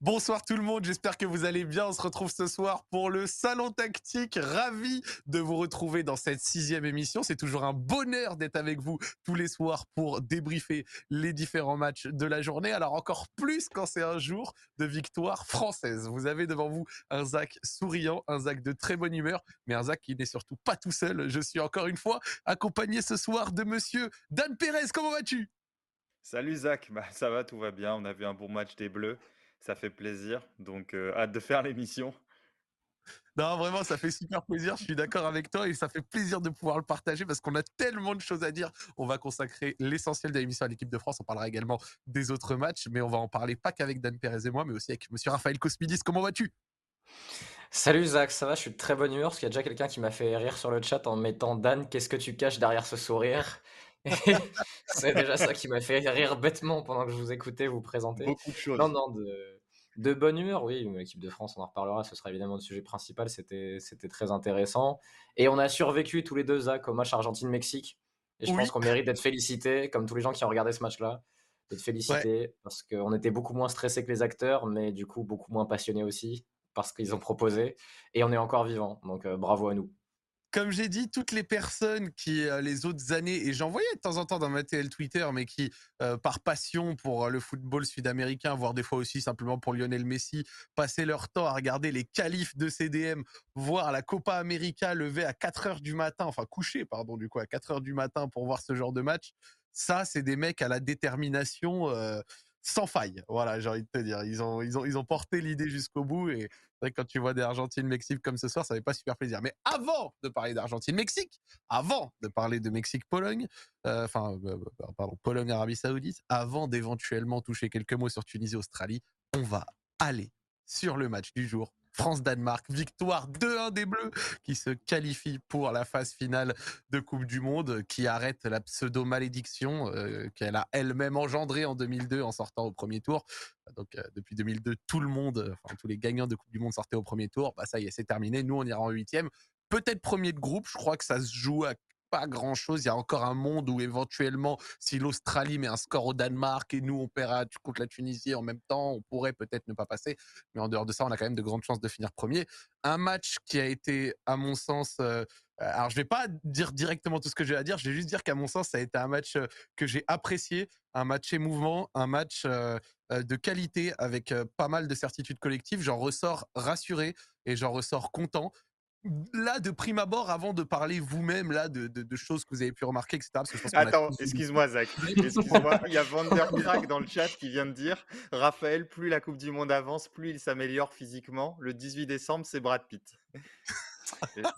Bonsoir tout le monde, j'espère que vous allez bien. On se retrouve ce soir pour le Salon Tactique. Ravi de vous retrouver dans cette sixième émission. C'est toujours un bonheur d'être avec vous tous les soirs pour débriefer les différents matchs de la journée. Alors encore plus quand c'est un jour de victoire française. Vous avez devant vous un Zach souriant, un Zach de très bonne humeur, mais un Zach qui n'est surtout pas tout seul. Je suis encore une fois accompagné ce soir de monsieur Dan Pérez. Comment vas-tu? Salut Zach, bah, ça va, tout va bien. On a vu un bon match des Bleus ça fait plaisir. Donc, euh, hâte de faire l'émission. Non, vraiment, ça fait super plaisir. Je suis d'accord avec toi et ça fait plaisir de pouvoir le partager parce qu'on a tellement de choses à dire. On va consacrer l'essentiel de l'émission à l'équipe de France. On parlera également des autres matchs, mais on va en parler pas qu'avec Dan Perez et moi, mais aussi avec monsieur Raphaël Cosmidis. Comment vas-tu? Salut Zach, ça va, je suis de très bonne humeur parce qu'il y a déjà quelqu'un qui m'a fait rire sur le chat en mettant Dan, qu'est-ce que tu caches derrière ce sourire? c'est déjà ça qui m'a fait rire bêtement pendant que je vous écoutais vous présenter. Beaucoup de choses. Non, non, de, bonne humeur, oui. L'équipe de France, on en reparlera, ce sera évidemment le sujet principal. C'était très intéressant. Et on a survécu tous les deux, Zach, au match Argentine-Mexique. Et je pense qu'on mérite d'être félicité, comme tous les gens qui ont regardé ce match-là, d'être félicités, parce qu'on était beaucoup moins stressés que les acteurs, mais du coup beaucoup moins passionnés aussi, parce qu'ils ont proposé. Et on est encore vivant. Donc euh, bravo à nous comme j'ai dit, toutes les personnes qui, euh, les autres années, et j'en voyais de temps en temps dans ma TL Twitter, mais qui, euh, par passion pour euh, le football sud-américain, voire des fois aussi simplement pour Lionel Messi, passaient leur temps à regarder les qualifs de CDM, voir la Copa América levée à 4 heures du matin, enfin coucher, pardon, du coup, à 4 heures du matin pour voir ce genre de match. Ça, c'est des mecs à la détermination sans faille. Voilà, j'ai envie de te dire. Ils ont, ils ont, ils ont porté l'idée jusqu'au bout. Et quand tu vois des Argentine-Mexique comme ce soir, ça fait pas super plaisir. Mais avant de parler d'Argentine-Mexique, avant de parler de Mexique-Pologne, euh, enfin, euh, euh, pardon, Pologne-Arabie Saoudite, avant d'éventuellement toucher quelques mots sur Tunisie-Australie, on va aller sur le match du jour France-Danemark, victoire 2-1 des Bleus qui se qualifie pour la phase finale de Coupe du Monde, qui arrête la pseudo-malédiction euh, qu'elle a elle-même engendrée en 2002 en sortant au premier tour. Donc euh, depuis 2002, tout le monde, enfin tous les gagnants de Coupe du Monde sortaient au premier tour. Bah ça y est, c'est terminé. Nous, on ira en huitième. Peut-être premier de groupe. Je crois que ça se joue à pas grand chose. Il y a encore un monde où éventuellement, si l'Australie met un score au Danemark et nous on paiera contre la Tunisie en même temps, on pourrait peut-être ne pas passer. Mais en dehors de ça, on a quand même de grandes chances de finir premier. Un match qui a été, à mon sens, euh, alors je vais pas dire directement tout ce que j'ai à dire. Je vais juste dire qu'à mon sens, ça a été un match euh, que j'ai apprécié, un match émouvant, un match euh, de qualité avec pas mal de certitudes collectives. J'en ressors rassuré et j'en ressors content là, de prime abord, avant de parler vous-même là de, de, choses que vous avez pu remarquer, etc. Attends, excuse-moi, Zach. Excuse-moi, il y a Vandercrack dans le chat qui vient de dire Raphaël, plus la Coupe du Monde avance, plus il s'améliore physiquement. Le 18 décembre, c'est Brad Pitt.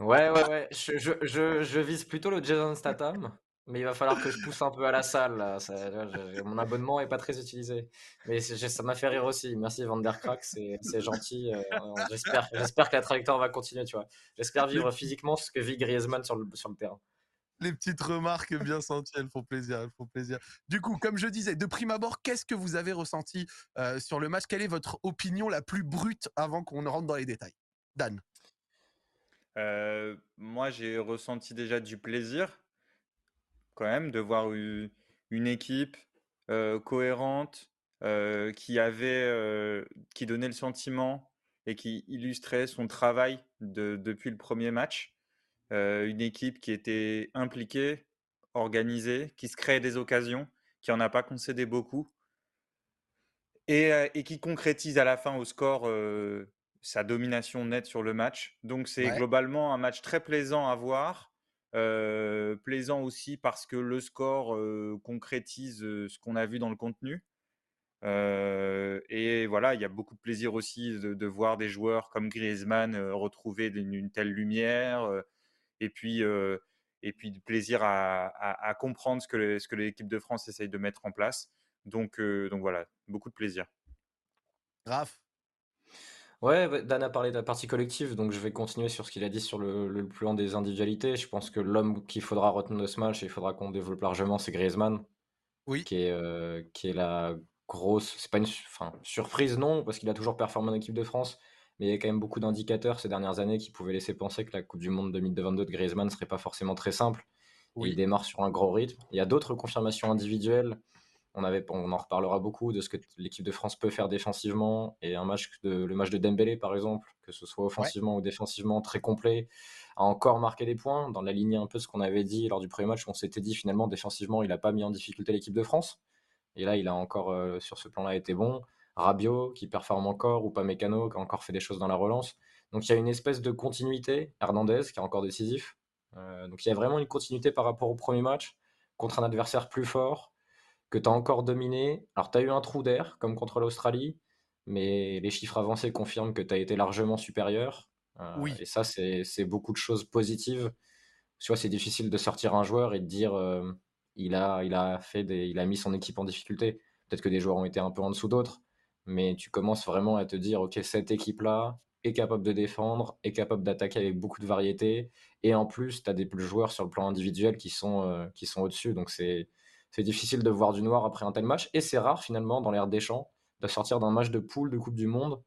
ouais, ouais, ouais. Je, je, je, je, vise plutôt le Jason Statham. Mais il va falloir que je pousse un peu à la salle. Là. Ça, mon abonnement est pas très utilisé. Mais ça m'a fait rire aussi. Merci Vandercrack, c'est gentil. Euh, j'espère que la trajectoire va continuer. tu vois. J'espère vivre physiquement ce que vit Griezmann sur le, sur le terrain. Les petites remarques bien senties, elles font plaisir, elles font plaisir. Du coup, comme je disais, de prime abord, qu'est-ce que vous avez ressenti euh, sur le match? Quelle est votre opinion la plus brute avant qu'on ne rentre dans les détails? Dan euh, Moi, j'ai ressenti déjà du plaisir quand même de voir une équipe cohérente qui avait qui donnait le sentiment et qui illustrait son travail depuis le premier match. une équipe qui était impliquée, organisée, qui se créait des occasions, qui en a pas concédé beaucoup et, qui concrétise à la fin au score sa domination nette sur le match. Donc c'est globalement un match très plaisant à voir plaisant aussi parce que le score concrétise ce qu'on a vu dans le contenu. et voilà, il y a beaucoup de plaisir aussi de, voir des joueurs comme Griezmann retrouver une, telle lumière. et puis, et puis du plaisir à, comprendre ce que, ce que l'équipe de France essaye de mettre en place. Donc, donc voilà, beaucoup de plaisir. Raph? Ouais, bah, Dan a parlé de la partie collective, donc je vais continuer sur ce qu'il a dit sur le, plan des individualités. Je pense que l'homme qu'il faudra retenir de ce match, et il faudra qu'on développe largement, c'est Griezmann, Oui. qui est, euh, qui est la grosse. C'est pas une surprise, non, parce qu'il a toujours performé en équipe de France, mais il y a quand même beaucoup d'indicateurs ces dernières années qui pouvaient laisser penser que la Coupe du Monde 2022 de Griezmann serait pas forcément très simple. il démarre sur un gros rythme. Il y a d'autres confirmations individuelles On, avait, on en reparlera beaucoup de ce que l'équipe de France peut faire défensivement. Et un match de, le match de Dembélé, par exemple, que ce soit offensivement ou défensivement, très complet, a encore marqué des points dans la lignée un peu ce qu'on avait dit lors du premier match. On s'était dit finalement, défensivement, il n'a pas mis en difficulté l'équipe de France. Et là, il a encore, euh, sur ce plan-là, été bon. Rabiot, qui performe encore, ou pas Mécano, qui a encore fait des choses dans la relance. Donc il y a une espèce de continuité. Hernandez, qui est encore décisif. Euh, donc il y a vraiment une continuité par rapport au premier match, contre un adversaire plus fort, que tu as encore dominé. Alors tu as eu un trou d'air, comme contre l'Australie, mais les chiffres avancés confirment que tu as été largement supérieur. Euh, oui. Et ça, c'est beaucoup de choses positives. Tu c'est difficile de sortir un joueur et de dire euh, il, a, il, a fait des, il a mis son équipe en difficulté. Peut-être que des joueurs ont été un peu en dessous d'autres, mais tu commences vraiment à te dire ok, cette équipe-là, est capable de défendre, est capable d'attaquer avec beaucoup de variété. Et en plus, tu as des joueurs sur le plan individuel qui sont, euh, qui sont au-dessus. Donc c'est difficile de voir du noir après un tel match. Et c'est rare finalement dans l'ère des champs de sortir d'un match de poule de Coupe du Monde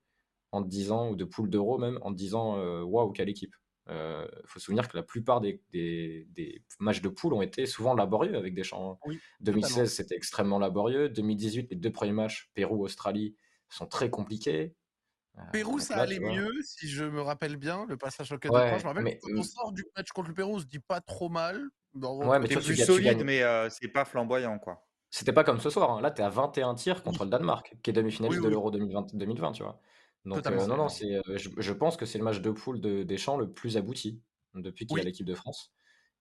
en disant, ou de poule d'Euro même, en disant euh, waouh, quelle équipe. Il euh, faut se souvenir que la plupart des, des, matchs de poule ont été souvent laborieux avec des champs. 2016, c'était extrêmement laborieux. 2018, les deux premiers matchs, Pérou-Australie, sont très compliqués. Euh, Pérou, ça allait mieux, si je me rappelle bien, le passage au 4 ouais, Je me rappelle quand on sort du match contre le Pérou, on se dit pas trop mal. ouais, mais plus solide, mais euh, c'est pas flamboyant, quoi. C'était pas comme ce soir. Hein. Là, tu es à 21 tirs contre le Danemark, qui est demi-finaliste de l'Euro 2020, 2020, tu vois. Donc, euh, non, non, c'est, je, je, pense que c'est le match de poule de Deschamps le plus abouti depuis qu'il y a l'équipe de France.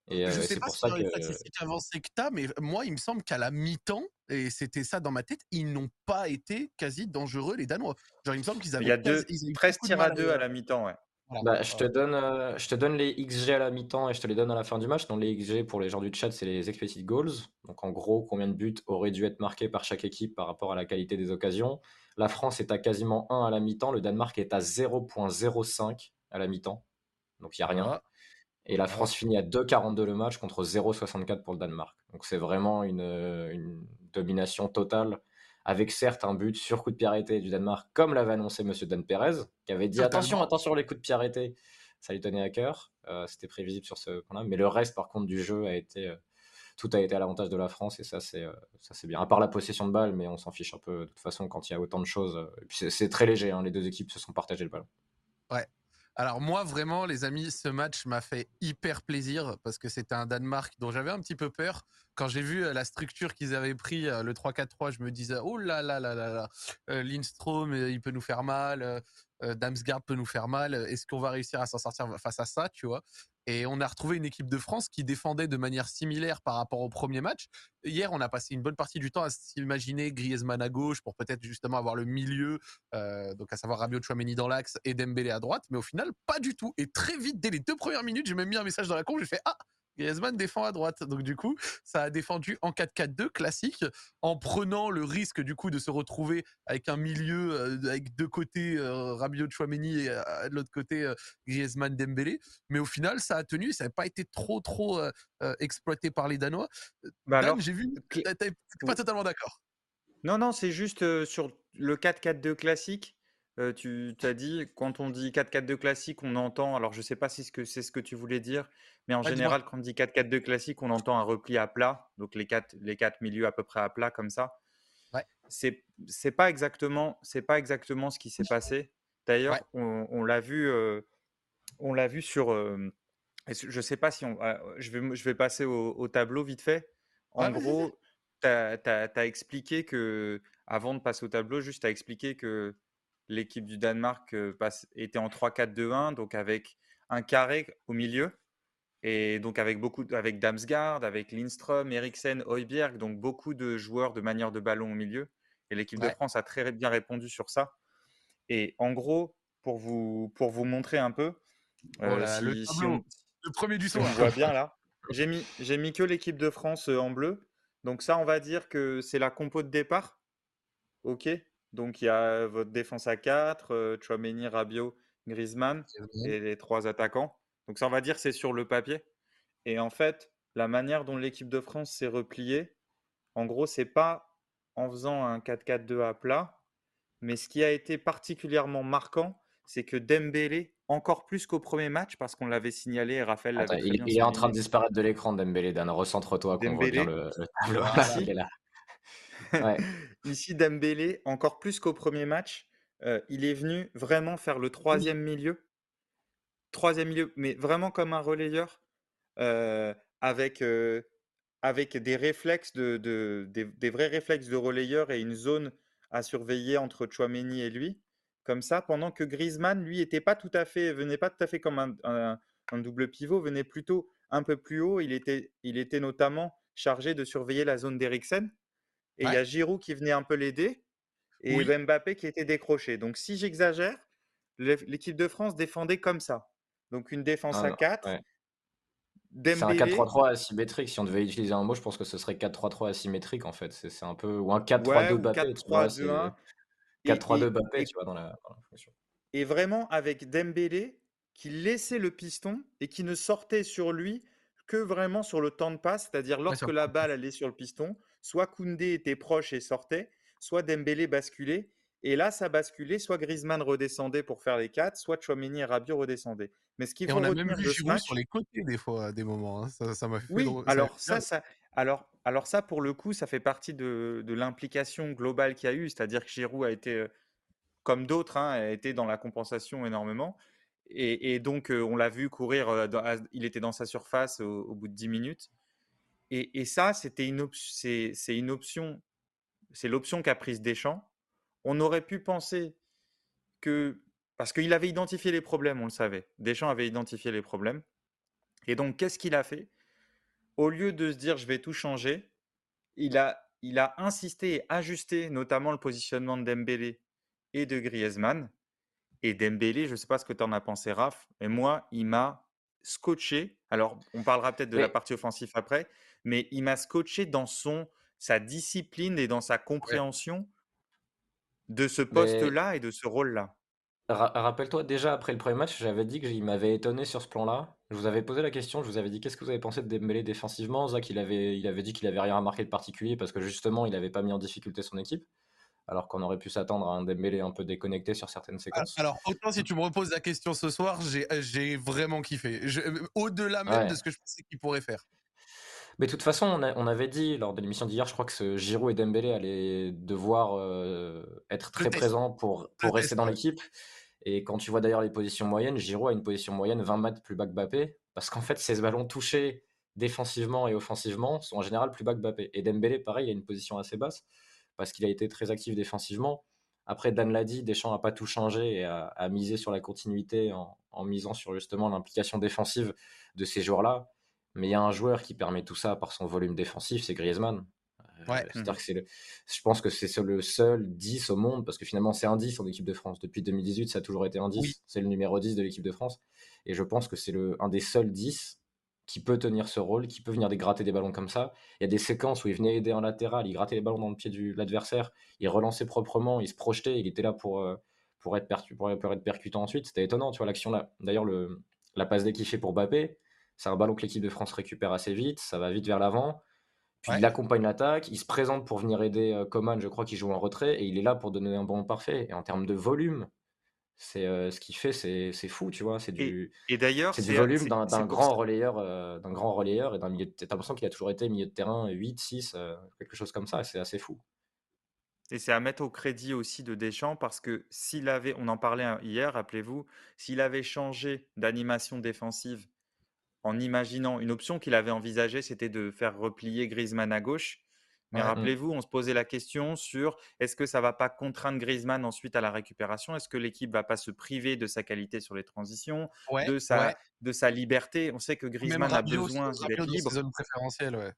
Et je sais pas pour si ça que... les statistiques avancées que tu mais moi, il me semble qu'à la mi-temps, et c'était ça dans ma tête, ils n'ont pas été quasi dangereux, les Danois. Genre, il me semble qu'ils avaient. Il y a deux, 13 tirs à 2 à la mi-temps, ouais. Bah, je, te donne, je te donne les XG à la mi-temps et je te les donne à la fin du match. Donc, les XG pour les gens du chat, c'est les expected goals. Donc, en gros, combien de buts auraient dû être marqués par chaque équipe par rapport à la qualité des occasions? La France est à quasiment 1 à la mi-temps. Le Danemark est à 0.05 à la mi-temps. Donc, il n'y a rien. Et la France finit à 2,42 le match contre 0,64 pour le Danemark. Donc c'est vraiment une, une, domination totale, avec certes un but sur coup de pied arrêté du Danemark, comme l'avait annoncé M. Dan Perez, qui avait dit attention, attention les coups de pied arrêtés. Ça lui tenait à cœur. Euh, c'était prévisible sur ce point-là. Mais le reste, par contre, du jeu a été. Euh, tout a été à l'avantage de la France et ça c'est euh, ça c'est bien. À part la possession de balle, mais on s'en fiche un peu de toute façon quand il y a autant de choses. c'est très léger, hein, les deux équipes se sont partagées le ballon. Ouais, alors moi vraiment les amis, ce match m'a fait hyper plaisir parce que c'était un Danemark dont j'avais un petit peu peur. Quand j'ai vu euh, la structure qu'ils avaient pris, euh, le 3-4-3, je me disais oh là là là là là, euh, Lindstrom il peut nous faire mal, Damsgaard peut nous faire mal. Est-ce qu'on va réussir à s'en sortir face à ça, tu vois? Et on a retrouvé une équipe de France qui défendait de manière similaire par rapport au premier match. Hier, on a passé une bonne partie du temps à s'imaginer Griezmann à gauche pour peut-être justement avoir le milieu, euh, donc à savoir Rabiot Chouameni dans l'axe et Dembélé à droite. Mais au final, pas du tout. Et très vite, dès les deux premières minutes, j'ai même mis un message dans la con. J'ai fait ah Griezmann défend à droite. Donc du coup, ça a défendu en 4-4-2 classique, en prenant le risque du coup de se retrouver avec un milieu euh, avec deux côtés euh, Rabiot Chouameni et euh, de l'autre côté euh, Griezmann Dembélé. Mais au final, ça a tenu, ça n'a pas été trop trop exploité par les Danois. Bah Dan, j'ai vu, t'es pas totalement d'accord. Non, non, c'est juste sur le 4-4-2 classique tu t'as dit, quand on dit 4-4-2 classique, on entend, alors je ne sais pas si c'est ce que tu voulais dire, mais en général, quand on dit 4-4-2 classique, on entend un repli à plat, donc les quatre, les quatre milieux à peu près à plat comme ça. Ouais. C'est c'est pas exactement pas exactement ce qui s'est passé. D'ailleurs, on, l'a vu on l'a vu sur je sais pas si on ah, je vais je vais passer au, tableau vite fait. En gros, tu as, expliqué que avant de passer au tableau, juste tu as expliqué que l'équipe du Danemark était en 3-4-2-1, donc avec un carré au milieu, et donc avec beaucoup, avec Damsgaard, avec Lindström, Eriksen, Højbjerg, donc beaucoup de joueurs de manière de ballon au milieu. Et l'équipe de France a très bien répondu sur ça. Et en gros, pour vous, pour vous montrer un peu, oh le, premier du soir. On voit bien là. J'ai mis, j'ai mis que l'équipe de France en bleu. Donc ça, on va dire que c'est la compo de départ. OK donc il y a votre défense à 4, euh, Chouameni, Rabiot, Griezmann et les trois attaquants. Donc ça, on va dire, c'est sur le papier. Et en fait, la manière dont l'équipe de France s'est repliée, en gros, c'est pas en faisant un 4-4-2 à plat, mais ce qui a été particulièrement marquant, c'est que Dembélé, encore plus qu'au premier match, parce qu'on l'avait signalé, Raphaël l'avait Il, il est en train de disparaître de l'écran, Dembélé, Dan. Recentre-toi, qu'on voit bien le, tableau. Ah, Ici, Dembélé, encore plus qu'au premier match, il est venu vraiment faire le troisième milieu. Troisième milieu, mais vraiment comme un relayeur, avec, avec des réflexes de, des, vrais réflexes de relayeur et une zone à surveiller entre Chouameni et lui, comme ça, pendant que Griezmann, lui, était pas tout à fait, venait pas tout à fait comme un, double pivot, venait plutôt un peu plus haut. Il était, il était notamment chargé de surveiller la zone d'Eriksen. Et il y a Giroud qui venait un peu l'aider et Mbappé qui était décroché. Donc si j'exagère, l'équipe de France défendait comme ça. Donc une défense ah à 4. C'est un 4-3-3 asymétrique. Si on devait utiliser un mot, je pense que ce serait 4-3-3 asymétrique en fait. C'est un peu ou un 4-3-2 Mbappé. 4-3-2 Mbappé, tu vois, dans la, fonction. Et vraiment avec Dembélé qui laissait le piston et qui ne sortait sur lui que vraiment sur le temps de passe, c'est-à-dire lorsque la balle allait sur le piston, soit Koundé était proche et sortait, soit Dembélé basculait. Et là, ça basculait, soit Griezmann redescendait pour faire les quatre, soit Chouameni et Rabiot redescendaient. Mais ce faut on a même vu Giroud sur les côtés des fois, à des moments. Hein. Ça m'a fait Oui, alors ça, ça, alors, alors ça, pour le coup, ça fait partie de, de l'implication globale qu'il y a eu. C'est-à-dire que Giroud a été, euh, comme d'autres, hein, a été dans la compensation énormément. Et, donc, euh, on l'a vu courir, euh, il était dans sa surface au, bout de 10 minutes. Et, ça, c'était une, c'est, option, c'est l'option qu'a prise Deschamps. On aurait pu penser que, parce qu'il avait identifié les problèmes, on le savait. Deschamps avait identifié les problèmes. Et donc, qu'est-ce qu'il a fait? Au lieu de se dire, je vais tout changer, il a, il a insisté et ajusté notamment le positionnement de Dembélé et de Griezmann et Dembélé, je ne sais pas ce que tu en as pensé, Raph, mais moi, il m'a scotché. Alors, on parlera peut-être de la partie offensive après, mais il m'a scotché dans son, sa discipline et dans sa compréhension de ce poste-là et de ce rôle-là. Rappelle-toi, déjà après le premier match, j'avais dit qu'il m'avait étonné sur ce plan-là. Je vous avais posé la question, je vous avais dit qu'est-ce que vous avez pensé de Dembélé défensivement? Zach, il avait, il avait dit qu'il avait rien remarqué de particulier parce que justement, il n'avait pas mis en difficulté son équipe alors qu'on aurait pu s'attendre à un Dembélé un peu déconnecté sur certaines séquences. Alors, autant si tu me reposes la question ce soir, j'ai vraiment kiffé. Euh, au-delà même de ce que je pensais qu'il pourrait faire. Mais de toute façon, on, avait dit lors de l'émission d'hier, je crois que ce Giroud et Dembélé allaient devoir euh, être très présents pour, pour rester dans l'équipe. Et quand tu vois d'ailleurs les positions moyennes, Giroud a une position moyenne 20 mètres plus bas que Mbappé, parce qu'en fait, ces ballons touchés défensivement et offensivement sont en général plus bas que Mbappé. Et Dembélé, pareil, a une position assez basse parce qu'il a été très actif défensivement. Après, Dan l'a dit, Deschamps n'a pas tout changé et a, misé sur la continuité en, misant sur justement l'implication défensive de ces joueurs-là. Mais il y a un joueur qui permet tout ça par son volume défensif, c'est Griezmann. Euh, que c'est je pense que c'est le seul 10 au monde, parce que finalement c'est un 10 en équipe de France. Depuis 2018, ça a toujours été un 10. C'est le numéro 10 de l'équipe de France. Et je pense que c'est un des seuls 10 qui peut tenir ce rôle, qui peut venir dégratter des ballons comme ça. Il y a des séquences où il venait aider en latéral, il grattait les ballons dans le pied de l'adversaire, il relançait proprement, il se projetait, il était là pour, euh, pour, être, pour, être percutant ensuite. C'était étonnant, tu vois, l'action là. D'ailleurs, la passe dès pour Bappé, c'est un ballon que l'équipe de France récupère assez vite, ça va vite vers l'avant. Puis il accompagne l'attaque, il se présente pour venir aider euh, Coman, je crois qu'il joue en retrait, et il est là pour donner un ballon parfait. Et en termes de volume, c'est ce qu'il fait, c'est fou, tu vois. C'est du, et, d'ailleurs, c'est du volume d'un grand relayeur, d'un grand relayeur et d'un milieu. T'as l'impression qu'il a toujours été milieu de terrain 8, 6, quelque chose comme ça. C'est assez fou. Et c'est à mettre au crédit aussi de Deschamps parce que s'il avait, on en parlait hier, rappelez-vous, s'il avait changé d'animation défensive en imaginant une option qu'il avait envisagée, c'était de faire replier Griezmann à gauche mais mmh. rappelez-vous, on se posait la question sur est-ce que ça va pas contraindre Griezmann ensuite à la récupération? Est-ce que l'équipe va pas se priver de sa qualité sur les transitions, de, sa, de sa liberté? On sait que Griezmann a besoin d'être libre. Zone préférentielle.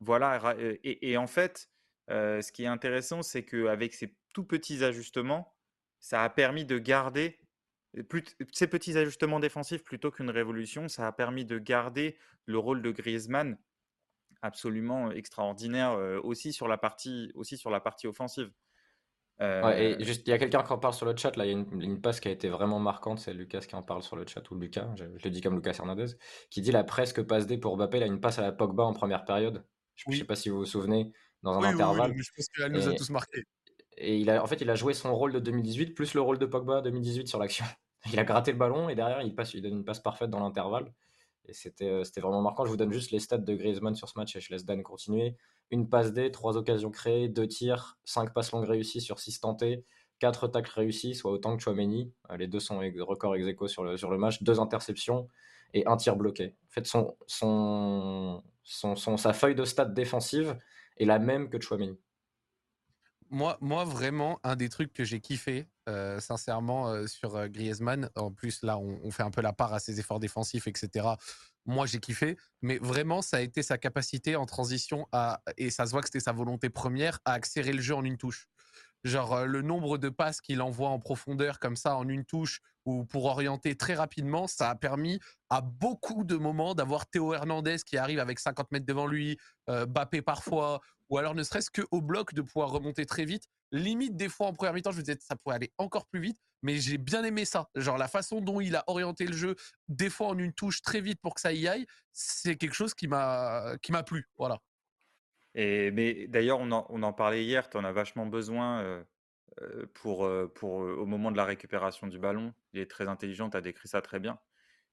Voilà, et, en fait, ce qui est intéressant, c'est qu'avec ces tout petits ajustements, ça a permis de garder ces petits ajustements défensifs plutôt qu'une révolution, ça a permis de garder le rôle de Griezmann absolument extraordinaire aussi sur la partie aussi sur la partie offensive. et juste, il y a quelqu'un qui en parle sur le chat. Là, il y a une, passe qui a été vraiment marquante. C'est Lucas qui en parle sur le chat ou Lucas. Je, le dis comme Lucas Hernandez, qui dit la presque passe D pour Mbappé. Il a une passe à la Pogba en première période. Je ne sais pas si vous vous souvenez dans un intervalle. Oui, je pense qu'elle nous a tous marqués. Et il a, en fait, il a joué son rôle de 2018 plus le rôle de Pogba 2018 sur l'action. Il a gratté le ballon et derrière, il, passe, il donne une passe parfaite dans l'intervalle. Et c'était, euh, c'était vraiment marquant. Je vous donne juste les stats de Griezmann sur ce match et je laisse Dan continuer. une passe D, trois occasions créées, deux tirs, cinq passes longues réussies sur six tentées, quatre tacles réussis, soit autant que Chouameni. Euh, les deux sont records ex aequo sur le, match, deux interceptions et un tir bloqué. En fait, son, sa feuille de stats défensive est la même que Chouameni. Moi, moi, vraiment, un des trucs que j'ai kiffé, euh, sincèrement, euh, sur Griezmann, en plus, là, on, fait un peu la part à ses efforts défensifs, etc moi j'ai kiffé, mais vraiment ça a été sa capacité en transition à, et ça se voit que c'était sa volonté première, à accélérer le jeu en une touche. Genre euh, le nombre de passes qu'il envoie en profondeur comme ça en une touche ou pour orienter très rapidement, ça a permis à beaucoup de moments d'avoir Théo Hernandez qui arrive avec 50 mètres devant lui, euh, Bappé parfois, ou alors ne serait-ce que au bloc de pouvoir remonter très vite. Limite des fois en première mi-temps, je me disais ça pourrait aller encore plus vite, mais j'ai bien aimé ça. Genre la façon dont il a orienté le jeu, des fois en une touche très vite pour que ça y aille, c'est quelque chose qui m'a plu. Voilà. Et mais d'ailleurs, on en, on en parlait hier, tu en as vachement besoin euh, euh, pour, euh, pour au moment de la récupération du ballon. Il est très intelligent, tu as décrit ça très bien.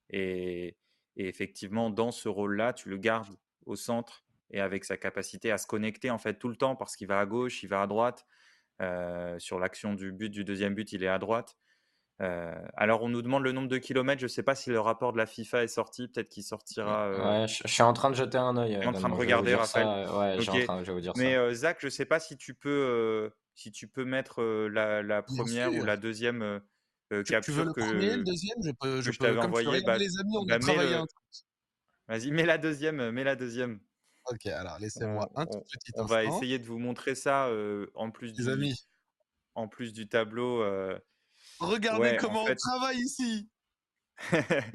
Et effectivement, dans ce rôle-là, tu le gardes au centre et avec sa capacité à se connecter en fait tout le temps parce qu'il va à gauche, il va à droite. sur l'action du but, du deuxième but, il est à droite. Euh, alors, on nous demande le nombre de kilomètres. Je ne sais pas si le rapport de la FIFA est sorti. Peut-être qu'il sortira. Euh, ouais, je, suis en train de jeter un œil. Je suis en train de regarder, Raphaël. ouais, okay. en train, je vais vous dire Mais euh, Zach, je ne sais pas si tu peux, si tu peux mettre la, la première ou la deuxième tu, capture tu veux le que, premier, le deuxième? Je peux. Je, je t'avais envoyé. Bah, les amis, on bah, a travaillé un truc. Vas-y, mets la deuxième. Mets la deuxième. Ok, alors laissez-moi un tout petit instant. On va essayer de vous montrer ça en plus les du, amis. en plus du tableau. Regardez ouais, comment fait... on travaille ici.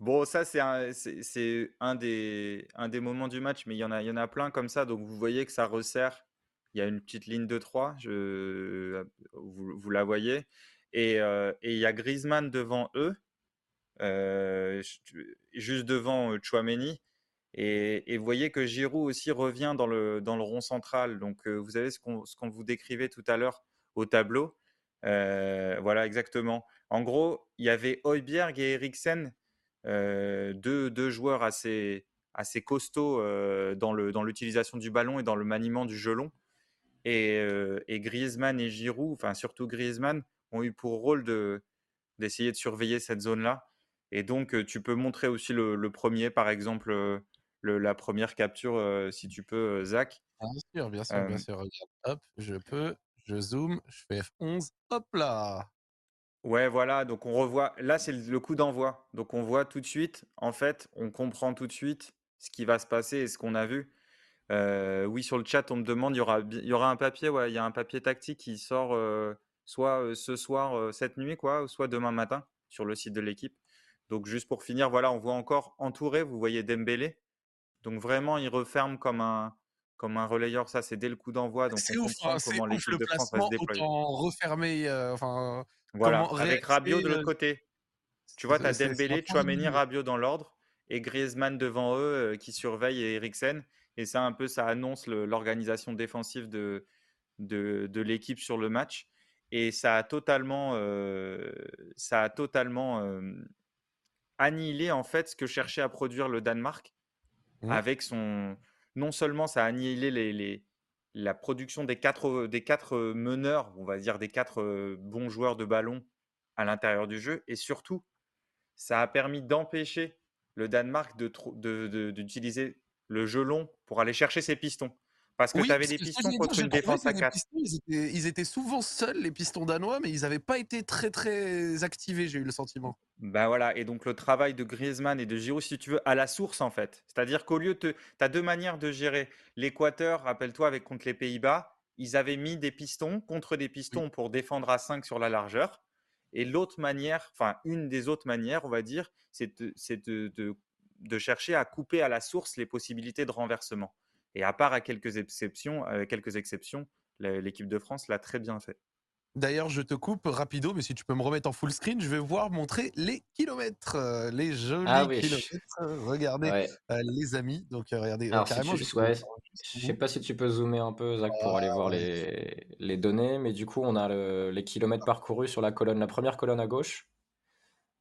bon, ça, c'est un, c'est, un, des, un des moments du match, mais il y, en a, il y en a plein comme ça. Donc, vous voyez que ça resserre. Il y a une petite ligne de 3, je, vous, vous la voyez. Et, euh, et, il y a Griezmann devant eux, euh, juste devant Chouameni. Et, vous voyez que Giroud aussi revient dans le, dans le rond central. Donc, euh, vous avez ce qu'on, qu'on vous décrivait tout à l'heure au tableau? Euh, voilà, exactement. En gros, il y avait Højbjerg et Eriksen, euh, deux, deux, joueurs assez, assez costauds dans l'utilisation dans du ballon et dans le maniement du gelon. Et, et, Griezmann et Giroud, enfin surtout Griezmann, ont eu pour rôle d'essayer de, surveiller cette zone-là. Et donc, tu peux montrer aussi le premier, par exemple, le, la première capture, si tu peux, Zach. Bien sûr, bien sûr, bien sûr. Regarde, hop, je peux. Je zoome, je fais F11, hop là Ouais, voilà, donc on revoit, là c'est le coup d'envoi, donc on voit tout de suite, en fait, on comprend tout de suite ce qui va se passer et ce qu'on a vu. Euh, oui, sur le chat, on me demande, il y aura, il y aura un papier, ouais, il y a un papier tactique qui sort euh, soit euh, ce soir, cette nuit, quoi, soit demain matin sur le site de l'équipe. Donc juste pour finir, voilà, on voit encore entouré, vous voyez Dembélé. Donc vraiment, il referme comme un, comme un relayeur, ça c'est dès le coup d'envoi. Donc c'est ouf, hein, comment l'équipe de France va se déployer. Refermer, euh, enfin. Voilà, avec Rabiot de l'autre côté. Tu vois, tu as Dembélé, Chouameni, Rabiot dans l'ordre et Griezmann devant eux euh, qui surveille et Eriksen. Et ça, un peu, ça annonce l'organisation défensive de, de, de l'équipe sur le match. Et ça a totalement, euh, ça a totalement euh, annihilé en fait ce que cherchait à produire le Danemark avec son, non seulement ça a annihilé les, la production des quatre, des quatre meneurs, on va dire des quatre bons joueurs de ballon à l'intérieur du jeu, et surtout, ça a permis d'empêcher le Danemark d'utiliser le jeu long pour aller chercher ses pistons. Parce que tu avais des pistons contre une défense à 4. ils, étaient, souvent seuls, les pistons danois, mais ils n'avaient pas été très très activés, j'ai eu le sentiment. Ben voilà, et donc le travail de Griezmann et de Giroud, si tu veux, à la source en fait. C'est-à-dire qu'au lieu de. Tu as deux manières de gérer. L'Équateur, rappelle-toi, avec contre les Pays-Bas, ils avaient mis des pistons contre des pistons pour défendre à 5 sur la largeur. Et l'autre manière, enfin, une des autres manières, on va dire, c'est de, de, de chercher à couper à la source les possibilités de renversement. Et à part à quelques exceptions, euh, quelques exceptions l'équipe de France l'a très bien fait. D'ailleurs, je te coupe rapido, mais si tu peux me remettre en full screen, je vais voir montrer les kilomètres, euh, les jolis ah kilomètres. Regardez, euh, les amis. Donc, regardez, carrément. Je, ouais, je sais pas si tu peux zoomer un peu, Zach, pour aller voir les, les, données, mais du coup, on a le, les kilomètres parcourus sur la colonne, la première colonne à gauche,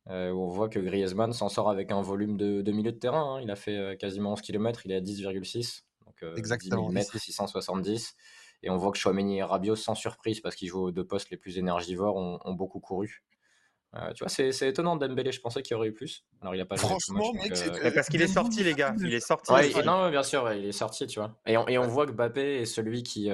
où on voit que Griezmann s'en sort avec un volume de, de milieu de terrain. Hein. Il a fait quasiment 11 km, il est à 10,6. Donc 10 000 mètres, 670. Et on voit que Chouameni et Rabiot, sans surprise, parce qu'ils jouent aux deux postes les plus énergivores, ont, beaucoup couru. tu vois, c'est étonnant Dembélé, je pensais qu'il y aurait eu plus. Alors il a pas Franchement, mec, parce qu'il est sorti, les gars. Il est sorti. non, bien sûr, il est sorti, tu vois. Et on, et on voit que Bappé est celui qui.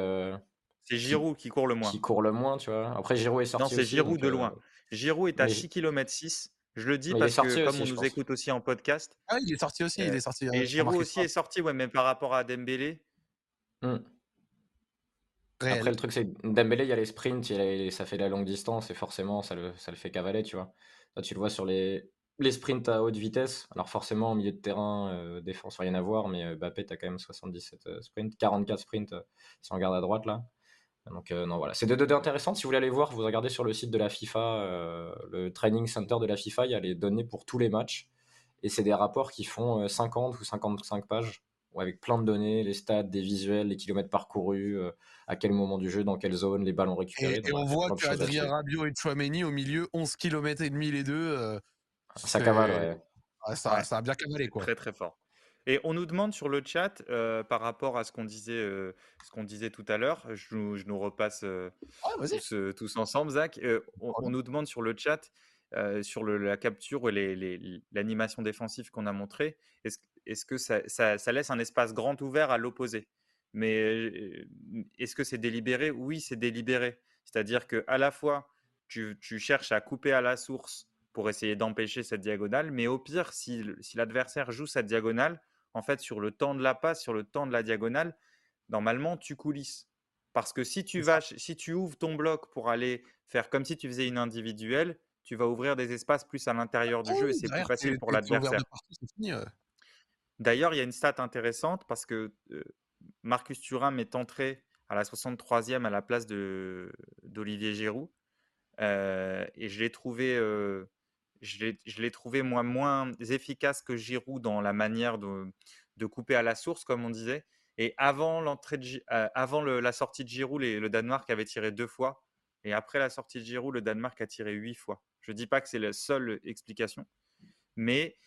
c'est Giroud qui, court le moins. Qui court le moins, tu vois. Après, Giroud est sorti. Non, c'est Giroud de loin. Giroud est à 6 km 6. Je le dis parce que comme on nous écoute aussi en podcast. Ah, il est sorti aussi, il est sorti. Et Giroud aussi est sorti, ouais, mais par rapport à Dembélé. Mmh. Après, le truc, c'est Dembélé, il y a les sprints, ça fait la longue distance et forcément, ça le, ça le fait cavaler, tu vois. Là, tu le vois sur les, les sprints à haute vitesse. Alors, forcément, au milieu de terrain, euh, défense, rien à voir, mais euh, Bappé, tu as quand même 77 euh, sprints, 44 sprints si on regarde à droite là. Donc, non, voilà. C'est deux données intéressantes. Si vous voulez aller voir, vous regardez sur le site de la FIFA, le training center de la FIFA, il y a les données pour tous les matchs. Et c'est des rapports qui font 50 ou 55 pages avec plein de données, les stats, des visuels, les kilomètres parcourus, euh, à quel moment du jeu, dans quelle zone, les ballons récupérés. Et, on voit qu'Adrien Rabiot et Chouameni au milieu, 11 km et demi les deux. Euh, ça cavale, ouais. Ah, ça, ça, a bien cavalé, quoi. Très, très fort. Et on nous demande sur le chat, euh, par rapport à ce qu'on disait, ce qu'on disait tout à l'heure, je, nous repasse tous, ensemble, Zach. On, nous demande sur le chat, sur la capture et l'animation défensive qu'on a montré, est-ce que ça, laisse un espace grand ouvert à l'opposé? Mais est-ce que c'est délibéré? Oui, c'est délibéré. C'est-à-dire que à la fois, tu, cherches à couper à la source pour essayer d'empêcher cette diagonale, mais au pire, si, l'adversaire joue cette diagonale, en fait, sur le temps de la passe, sur le temps de la diagonale, normalement, tu coulisses. Parce que si tu vas, si tu ouvres ton bloc pour aller faire comme si tu faisais une individuelle, tu vas ouvrir des espaces plus à l'intérieur du jeu et c'est plus facile pour l'adversaire. D'ailleurs, il y a une stat intéressante parce que Marcus Thuram est entré à la 63e à la place d'Olivier Giroud. et je l'ai trouvé, je l'ai trouvé moi, moins efficace que Giroud dans la manière de, de, couper à la source, comme on disait. Et avant, l'entrée de, avant la sortie de Giroud, le Danemark avait tiré deux fois. Et après la sortie de Giroud, le Danemark a tiré huit fois. Je ne dis pas que c'est la seule explication, mais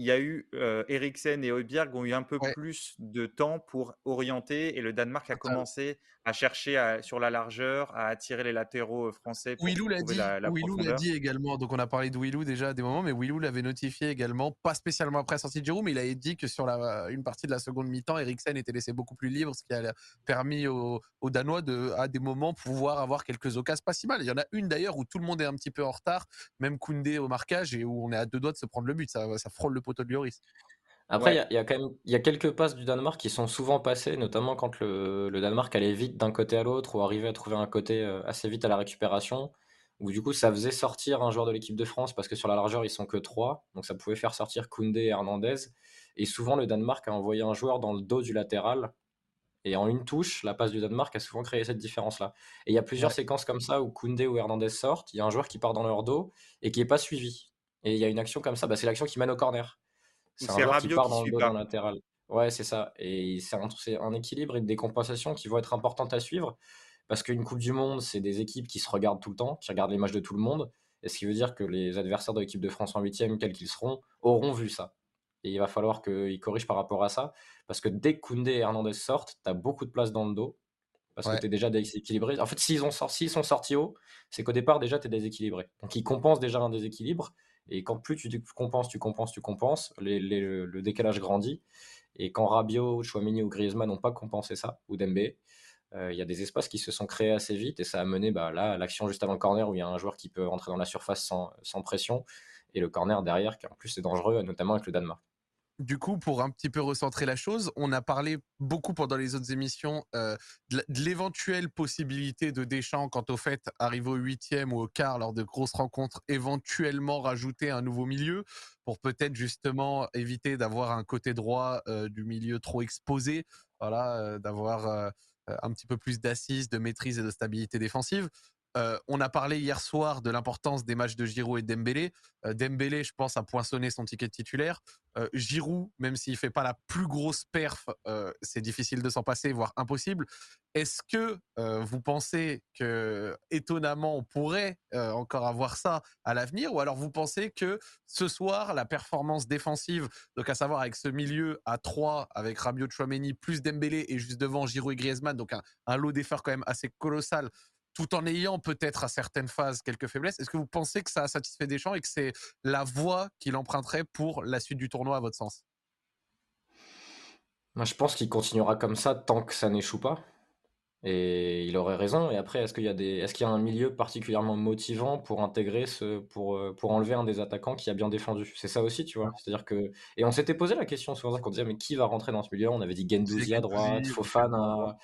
il y a eu Eriksen et Højbjerg ont eu un peu plus de temps pour orienter et le Danemark a commencé à chercher sur la largeur, à attirer les latéraux français. Pour Willou l'a dit, l'a dit également. Donc on a parlé de Willou déjà à des moments, mais Willou l'avait notifié également, pas spécialement après la sortie de Giroud, mais il avait dit que sur la, une partie de la seconde mi-temps, Eriksen était laissé beaucoup plus libre, ce qui a permis aux, Danois de, à des moments, pouvoir avoir quelques occasions pas si mal. Il y en a une d'ailleurs où tout le monde est un petit peu en retard, même Koundé au marquage, et où on est à deux doigts de se prendre le but. Ça, ça frôle le poteau de Lloris. Après, il y, a quand même y a quelques passes du Danemark qui sont souvent passées, notamment quand le, Danemark allait vite d'un côté à l'autre ou arrivait à trouver un côté euh, assez vite à la récupération, où du coup ça faisait sortir un joueur de l'équipe de France parce que sur la largeur ils sont que trois, donc ça pouvait faire sortir Koundé et Hernandez. Et souvent le Danemark a envoyé un joueur dans le dos du latéral. Et en une touche, la passe du Danemark a souvent créé cette différence-là. Et il y a plusieurs séquences comme ça où Koundé ou Hernandez sortent, il y a un joueur qui part dans leur dos et qui n'est pas suivi. Et il y a une action comme ça, bah, c'est l'action qui mène au corner. C'est un joueur qui part dans le dos latéral. Ouais, c'est ça. Et c'est un, équilibre et des compensations qui vont être importantes à suivre. Parce qu'une Coupe du Monde, c'est des équipes qui se regardent tout le temps, qui regardent les matchs de tout le monde. Et ce qui veut dire que les adversaires de l'équipe de France en huitième, quels qu'ils seront, auront vu ça. Et il va falloir qu'ils corrigent par rapport à ça. Parce que dès que Koundé et Hernandez sortent, tu as beaucoup de place dans le dos. Parce que tu es déjà déséquilibré. En fait, s'ils ont sont sortis haut, c'est qu'au départ, déjà, tu es déséquilibré. Donc, ils compensent déjà un déséquilibre. Et quand plus tu compenses, tu compenses, tu compenses, le décalage grandit. Et quand Rabiot, Chouamini ou Griezmann n'ont pas compensé ça, ou Dembé, euh, il y a des espaces qui se sont créés assez vite et ça a mené bah, là l'action juste avant le corner où il y a un joueur qui peut rentrer dans la surface sans, sans pression et le corner derrière qui en plus est dangereux, notamment avec le Danemark du coup, pour un petit peu recentrer la chose, on a parlé beaucoup pendant les autres émissions euh, de l'éventuelle possibilité de Deschamps quant au fait, arriver au huitième ou au quart lors de grosses rencontres, éventuellement rajouter un nouveau milieu pour peut-être justement éviter d'avoir un côté droit euh, du milieu trop exposé, voilà, euh, d'avoir un petit peu plus d'assises, de maîtrise et de stabilité défensive. On a parlé hier soir de l'importance des matchs de Giroud et Dembélé. Dembélé, je pense, a poinçonné son ticket titulaire. Giroud, même s'il fait pas la plus grosse perf, c'est difficile de s'en passer, voire impossible. Est-ce que vous pensez que étonnamment on pourrait encore avoir ça à l'avenir, ou alors vous pensez que ce soir la performance défensive, donc à savoir avec ce milieu à 3 avec Rabiot, Chouameni plus Dembélé et juste devant Giroud et Griezmann, donc un, un lot d'efforts quand même assez colossal tout en ayant peut-être à certaines phases quelques faiblesses. Est-ce que vous pensez que ça a satisfait Deschamps et que c'est la voie qu'il emprunterait pour la suite du tournoi à votre sens? Moi, je pense qu'il continuera comme ça tant que ça n'échoue pas. Et il aurait raison. Et après, est-ce qu'il y a des, est-ce qu'il y a un milieu particulièrement motivant pour intégrer ce, pour, euh, pour enlever un des attaquants qui a bien défendu? C'est ça aussi, tu vois. C'est-à-dire que, et on s'était posé la question souvent qu'on disait, mais qui va rentrer dans ce milieu? On avait dit Gendouzi à droite, Fofana.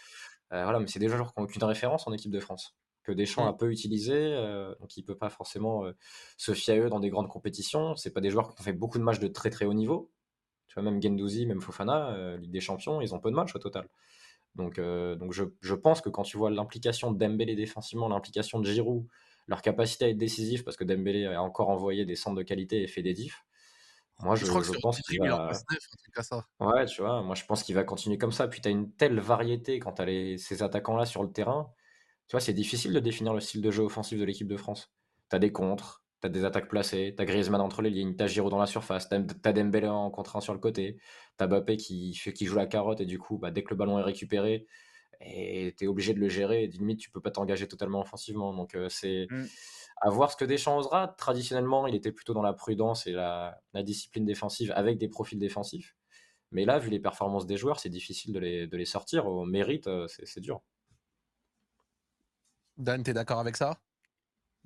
Euh, voilà, mais c'est des joueurs qui n'ont aucune référence en équipe de France, que Deschamps mmh. a peu utilisé, euh, donc il ne peut pas forcément euh, se fier à eux dans des grandes compétitions. C'est pas des joueurs qui ont fait beaucoup de matchs de très très haut niveau. Tu vois, même Gendouzi, même Fofana, Ligue des Champions, ils ont peu de matchs au total. Donc, donc je, je, pense que quand tu vois l'implication de Dembélé défensivement, l'implication de Giroud, leur capacité à être décisif, parce que Dembélé a encore envoyé des centres de qualité et fait des diffs, moi, je, pense qu'il va. Ouais, tu vois, moi je pense qu'il va continuer comme ça. Puis tu as une telle variété quand tu as ces attaquants-là sur le terrain. Tu vois, c'est difficile de définir le style de jeu offensif de l'équipe de France. Tu as des contres, tu as des attaques placées, tu as Griezmann entre les lignes, tu as Giroud dans la surface, tu as, Dembélé en contre 1 sur le côté, tu as Bappé qui, fait, qui joue la carotte et du coup, bah, dès que le ballon est récupéré, tu es obligé de le gérer et limite, tu peux pas t'engager totalement offensivement. Donc, euh, c'est. Mmh à voir ce que Deschamps osera. Traditionnellement, il était plutôt dans la prudence et la, discipline défensive avec des profils défensifs. Mais là, vu les performances des joueurs, c'est difficile de les, sortir. Au mérite, euh, c'est dur. Dan, tu es d'accord avec ça?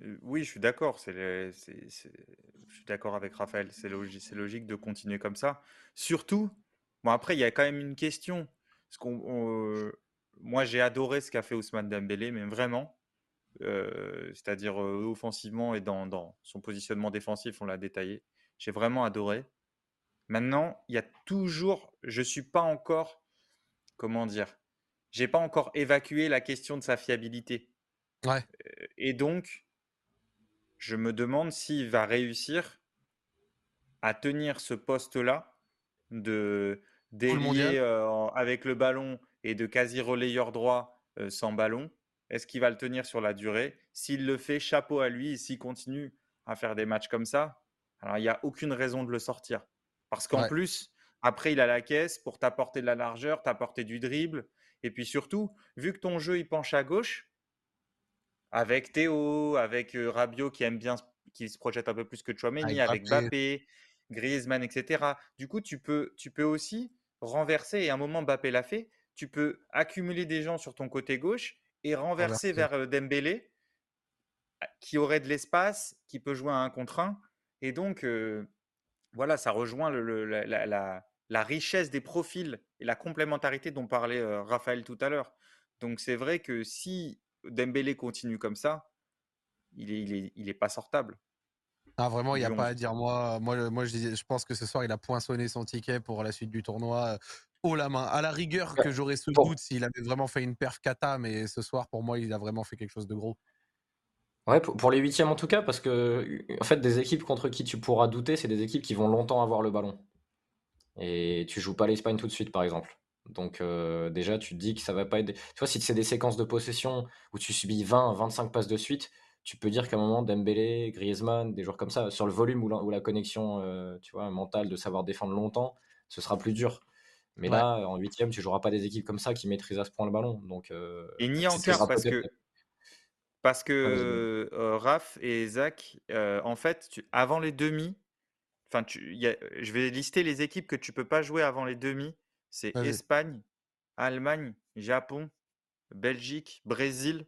Euh, Oui, je suis d'accord. Je suis d'accord avec Raphaël. C'est logique, logique de continuer comme ça. Surtout, bon, après, il y a quand même une question. Parce qu'on, moi, j'ai adoré ce qu'a fait Ousmane Dembélé, mais vraiment, euh, c'est-à-dire offensivement et dans, son positionnement défensif, on l'a détaillé. J'ai vraiment adoré. Maintenant, il y a toujours, je suis pas encore, comment dire, j'ai pas encore évacué la question de sa fiabilité. Ouais. et donc, je me demande s'il va réussir à tenir ce poste-là de d'ailier avec le ballon et de quasi relayeur droit sans ballon est-ce qu'il va le tenir sur la durée? S'il le fait, chapeau à lui. S'il continue à faire des matchs comme ça, alors il n'y a aucune raison de le sortir. Parce qu'en plus, après, il a la caisse pour t'apporter de la largeur, t'apporter du dribble. Et puis surtout, vu que ton jeu il penche à gauche, avec Théo, avec euh, Rabiot qui aime bien, qui se projette un peu plus que Chouameni, avec, Bappé, Griezmann, etc. Du coup, tu peux, tu peux aussi renverser, et à un moment, Bappé l'a fait, tu peux accumuler des gens sur ton côté gauche et renverser vers Dembélé, qui aurait de l'espace, qui peut jouer à un contre un. Et donc, voilà, ça rejoint le, la, richesse des profils et la complémentarité dont parlait Raphaël tout à l'heure. Donc, c'est vrai que si Dembélé continue comme ça, il est, il est, il est pas sortable. Ah, vraiment, il n'y a pas à dire. Moi, moi, moi je, je, pense que ce soir, il a poinçonné son ticket pour la suite du tournoi haut la main. À la rigueur que j'aurais ce doute s'il avait vraiment fait une perf kata, mais ce soir, pour moi, il a vraiment fait quelque chose de gros. Ouais, pour, les huitièmes en tout cas, parce que en fait, des équipes contre qui tu pourras douter, c'est des équipes qui vont longtemps avoir le ballon. Et tu joues pas l'Espagne tout de suite, par exemple. Donc euh, déjà, tu te dis que ça va pas être. Tu vois, si c'est des séquences de possession où tu subis 20, 25 passes de suite, tu peux dire qu'à un moment, Dembélé, Griezmann, des joueurs comme ça, sur le volume ou la, connexion, euh, tu vois, mentale de savoir défendre longtemps, ce sera plus dur. Mais là, en huitième, tu joueras pas des équipes comme ça qui maîtrisent à ce point le ballon. Donc, euh, et ni en quart, parce que, parce que euh, Raph et Zach, euh, en fait, avant les demi, enfin, je vais lister les équipes que tu peux pas jouer avant les demi. C'est Espagne, Allemagne, Japon, Belgique, Brésil,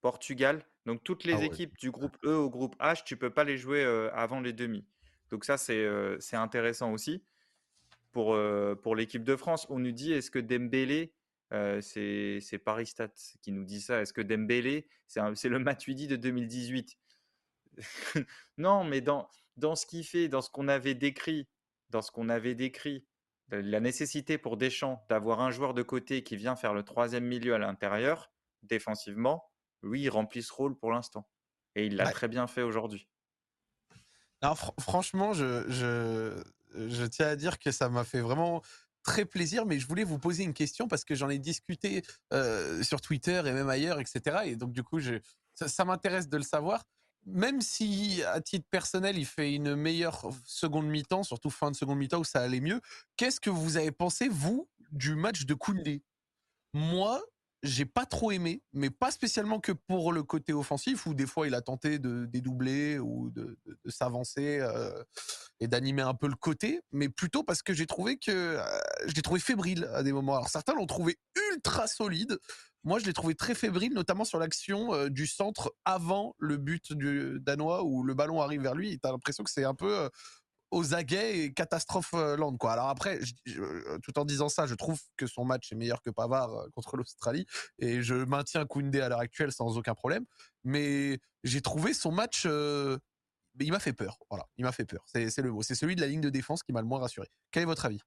Portugal. Donc toutes les ah équipes du groupe E au groupe H, tu peux pas les jouer avant les demi. Donc ça, c'est intéressant aussi pour, euh, pour l'équipe de France. On nous dit est-ce que Dembélé, euh, c'est Paris Stats qui nous dit ça, est-ce que Dembélé, c'est le Matuidi de 2018 Non, mais dans, dans ce qu'il fait, dans ce qu'on avait décrit, dans ce qu'on avait décrit, la nécessité pour Deschamps d'avoir un joueur de côté qui vient faire le troisième milieu à l'intérieur, défensivement, lui, il remplit ce rôle pour l'instant. Et il l'a très bien fait aujourd'hui. franchement, je, je, je tiens à dire que ça m'a fait vraiment très plaisir, mais je voulais vous poser une question parce que j'en ai discuté sur Twitter et même ailleurs, etc. Et donc, du coup, je, ça, m'intéresse de le savoir. Même si, à titre personnel, il fait une meilleure seconde mi-temps, surtout fin de seconde mi-temps où ça allait mieux, qu'est-ce que vous avez pensé, vous, du match de Koundé? Moi, j'ai pas trop aimé, mais pas spécialement que pour le côté offensif où des fois il a tenté de dédoubler ou de, s'avancer euh, et d'animer un peu le côté, mais plutôt parce que j'ai trouvé que euh, je l'ai trouvé fébrile à des moments. Alors certains l'ont trouvé ultra solide. Moi, je l'ai trouvé très fébrile, notamment sur l'action euh, du centre avant le but du danois où le ballon arrive vers lui. Tu as l'impression que c'est un peu aux aguets et catastrophe euh, land quoi. Alors après, euh, tout en disant ça, je trouve que son match est meilleur que Pavard euh, contre l'Australie et je maintiens Koundé à l'heure actuelle sans aucun problème. Mais j'ai trouvé son match, il m'a fait peur. Voilà, il m'a fait peur. C'est le mot. C'est celui de la ligne de défense qui m'a le moins rassuré. Quel est votre avis?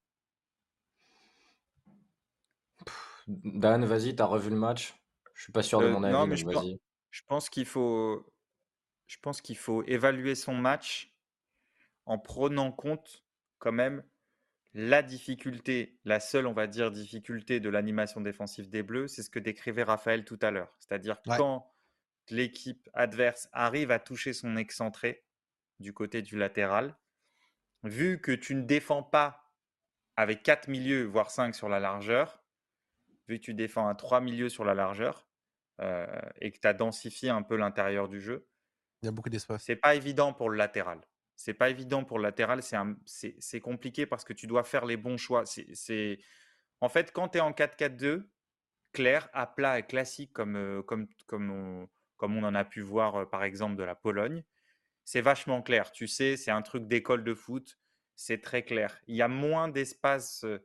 Dan, vas-y, t'as revu le match? Je suis pas sûr de mon avis. Non, mais je, je pense qu'il faut, je pense qu'il faut évaluer son match en prenant compte quand même la difficulté, la seule, on va dire, difficulté de l'animation défensive des Bleus, c'est ce que décrivait Raphaël tout à l'heure. C'est-à-dire quand l'équipe adverse arrive à toucher son excentré du côté du latéral, vu que tu ne défends pas avec quatre milieux, voire cinq sur la largeur, vu que tu défends à trois milieux sur la largeur euh, et que tu as densifié un peu l'intérieur du jeu, il y a beaucoup d'espace. C'est pas évident pour le latéral c'est pas évident pour le latéral, c'est compliqué parce que tu dois faire les bons choix. C'est En fait, quand tu es en 4-4-2, clair, à plat et classique, comme, euh, comme, comme, on, comme on en a pu voir euh, par exemple de la Pologne, c'est vachement clair. Tu sais, c'est un truc d'école de foot, c'est très clair. Il y a moins d'espace, euh,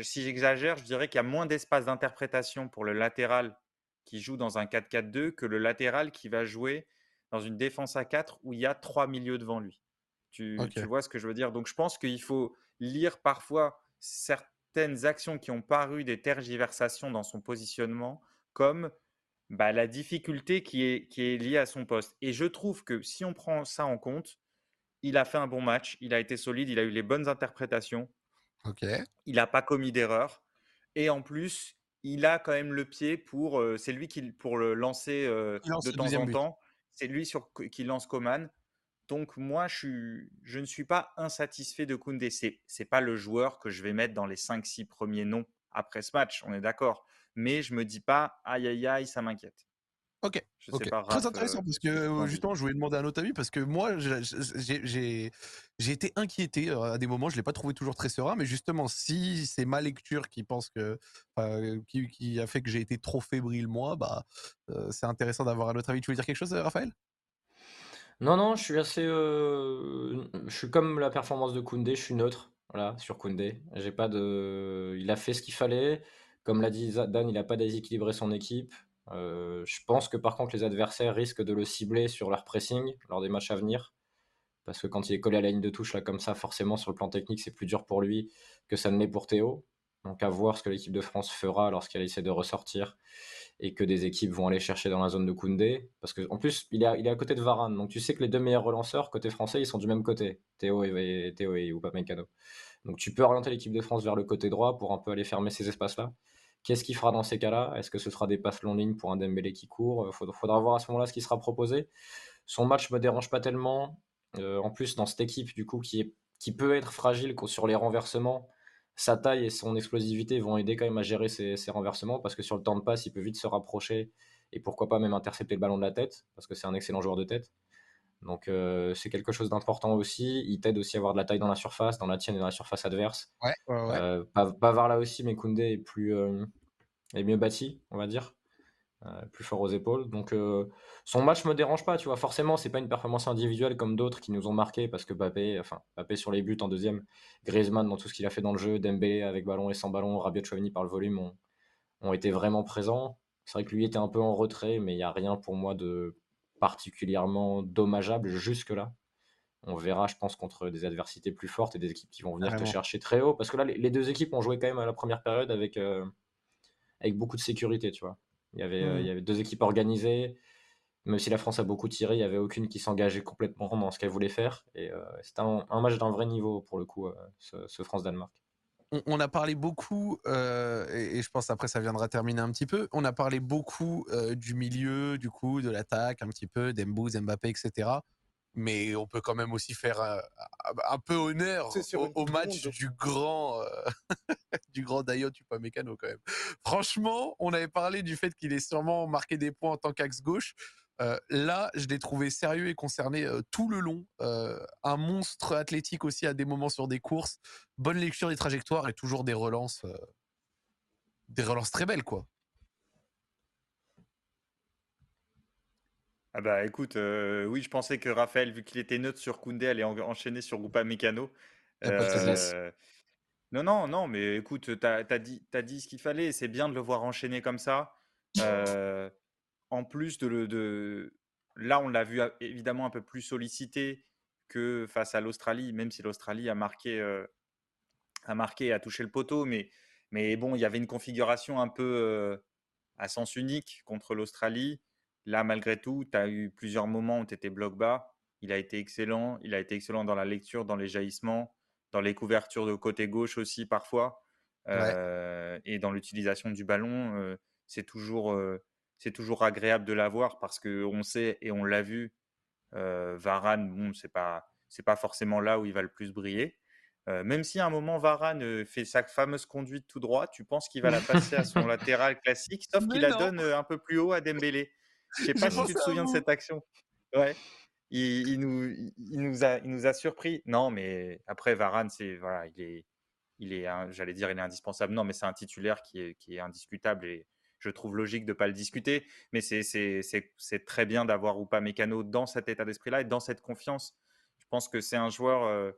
si j'exagère, je dirais qu'il y a moins d'espace d'interprétation pour le latéral qui joue dans un 4-4-2 que le latéral qui va jouer dans une défense à 4 où il y a trois milieux devant lui. Tu, vois ce que je veux dire? Donc je pense qu'il faut lire parfois certaines actions qui ont paru des tergiversations dans son positionnement comme bah, la difficulté qui est, qui est liée à son poste. Et je trouve que si on prend ça en compte, il a fait un bon match, il a été solide, il a eu les bonnes interprétations. Il n'a pas commis d'erreur. Et en plus, il a quand même le pied pour. Euh, c'est lui qui pour le lancer euh, de temps en temps c'est lui qui lance Coman. Donc moi, je, je ne suis pas insatisfait de Koundé. Ce n'est pas le joueur que je vais mettre dans les 5-6 premiers noms après ce match, on est d'accord. Mais je me dis pas, aïe aïe aïe, ça m'inquiète. Ok, très intéressant parce que euh, justement, je voulais demander un autre avis parce que moi, j'ai été inquiété à des moments. Je l'ai pas trouvé toujours très serein, mais justement, si c'est ma lecture qui pense que qui, a fait que j'ai été trop fébrile moi, bah euh, c'est intéressant d'avoir un autre avis. Tu veux dire quelque chose, Raphaël? Non, non, je suis assez, je suis comme la performance de Koundé, je suis neutre, voilà, sur Koundé. J'ai pas de, il a fait ce qu'il fallait. Comme l'a dit Dan, il a pas déséquilibré son équipe. Euh, je pense que par contre, les adversaires risquent de le cibler sur leur pressing lors des matchs à venir. Parce que quand il est collé à la ligne de touche, là, comme ça, forcément, sur le plan technique, c'est plus dur pour lui que ça ne l'est pour Théo. Donc, à voir ce que l'équipe de France fera lorsqu'elle essaie de ressortir et que des équipes vont aller chercher dans la zone de Koundé. Parce qu'en plus, il est, à, côté de Varane. Donc, tu sais que les deux meilleurs relanceurs, côté français, ils sont du même côté. Théo et, Théo et. Donc, tu peux orienter l'équipe de France vers le côté droit pour un peu aller fermer ces espaces-là. Qu'est-ce qu'il fera dans ces cas-là? Est-ce que ce sera des passes long ligne pour un Dembélé qui court? Il euh, faudra, voir à ce moment-là ce qui sera proposé. Son match me dérange pas tellement. Euh, en plus, dans cette équipe, du coup, qui, est, qui peut être fragile sur les renversements, sa taille et son explosivité vont aider quand même à gérer ces, renversements parce que sur le temps de passe, il peut vite se rapprocher et pourquoi pas même intercepter le ballon de la tête parce que c'est un excellent joueur de tête. Donc euh, c'est quelque chose d'important aussi. Il t'aide aussi à avoir de la taille dans la surface, dans la tienne et dans la surface adverse. Ouais, ouais, euh, Bavard là aussi, mais Koundé est plus euh, est mieux bâti, on va dire, plus fort aux épaules. Donc son match me dérange pas, tu vois. Forcément, c'est pas une performance individuelle comme d'autres qui nous ont marqué parce que Mbappé, enfin Mbappé sur les buts en deuxième, Griezmann dans tout ce qu'il a fait dans le jeu, Dembélé avec ballon et sans ballon, Rabiot, Chouamini par le volume ont, ont été vraiment présents. C'est vrai que lui était un peu en retrait, mais il n'y a rien pour moi de particulièrement dommageable jusque-là. On verra, je pense, contre des adversités plus fortes et des équipes qui vont venir te chercher très haut. Parce que là, les, deux équipes ont joué quand même à la première période avec, euh, avec beaucoup de sécurité, tu vois. Il y avait, il y mmh. avait deux équipes organisées. Même si la France a beaucoup tiré, il n'y avait aucune qui s'engageait complètement dans ce qu'elle voulait faire. Et c'était un, match d'un vrai niveau pour le coup, ce, France-Danemark. On, a parlé beaucoup, et, je pense après ça viendra terminer un petit peu. On a parlé beaucoup du milieu, du coup, de l'attaque, un petit peu, d'Embouze, Mbappé, etc mais on peut quand même aussi faire un, peu honneur au, match du grand du grand Dayot Upamecano quand même. Franchement, on avait parlé du fait qu'il est sûrement marqué des points en tant qu'axe gauche. Là, je l'ai trouvé sérieux et concerné tout le long. un monstre athlétique aussi à des moments sur des courses. Bonne lecture des trajectoires et toujours des relances, des relances très belles quoi. Ah bah écoute, euh, oui, je pensais que Raphaël, vu qu'il était neutre sur Koundé, allait enchaîner sur Rupa Mécano. Euh, non, non, non, mais écoute, tu as, dit, dit ce qu'il fallait. C'est bien de le voir enchaîner comme ça. Euh, en plus de, le, de... Là, on l'a vu évidemment un peu plus sollicité que face à l'Australie, même si l'Australie a marqué, a marqué et a touché le poteau. Mais, mais bon, il y avait une configuration un peu à sens unique contre l'Australie. Là, malgré tout, tu as eu plusieurs moments où tu étais bloc bas. Il a été excellent. Il a été excellent dans la lecture, dans les jaillissements, dans les couvertures de côté gauche aussi parfois. Euh, et dans l'utilisation du ballon, euh, c'est toujours, euh, c'est toujours agréable de l'avoir parce qu'on sait et on l'a vu, Varane, bon, c'est pas, c'est pas forcément là où il va le plus briller. même si à un moment Varane fait sa fameuse conduite tout droit, tu penses qu'il va la passer à son latéral classique, sauf qu'il la donne un peu plus haut à Dembélé. Je sais pas si tu te souviens de cette action. Ouais. Il, nous, il, nous a, il nous a surpris. Non, mais après, Varane, c'est voilà, il est, il est, j'allais dire, il est indispensable. Non, mais c'est un titulaire qui est, qui est indiscutable et je trouve logique de ne pas le discuter. Mais c'est très bien d'avoir ou pas Mécano dans cet état d'esprit-là et dans cette confiance. Je pense que c'est un joueur euh,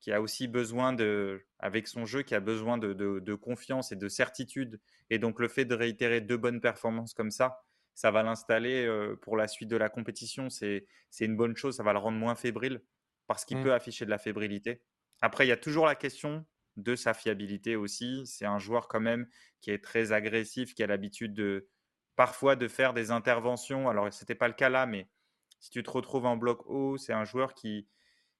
qui a aussi besoin de, avec son jeu, qui a besoin de, de, de, confiance et de certitude. Et donc le fait de réitérer deux bonnes performances comme ça, ça va l'installer pour la suite de la compétition. C'est une bonne chose, ça va le rendre moins fébrile parce qu'il mmh. peut afficher de la fébrilité. Après, il y a toujours la question de sa fiabilité aussi. C'est un joueur quand même qui est très agressif, qui a l'habitude de parfois de faire des interventions. Alors, ce n'était pas le cas là, mais si tu te retrouves en bloc haut, c'est un joueur qui,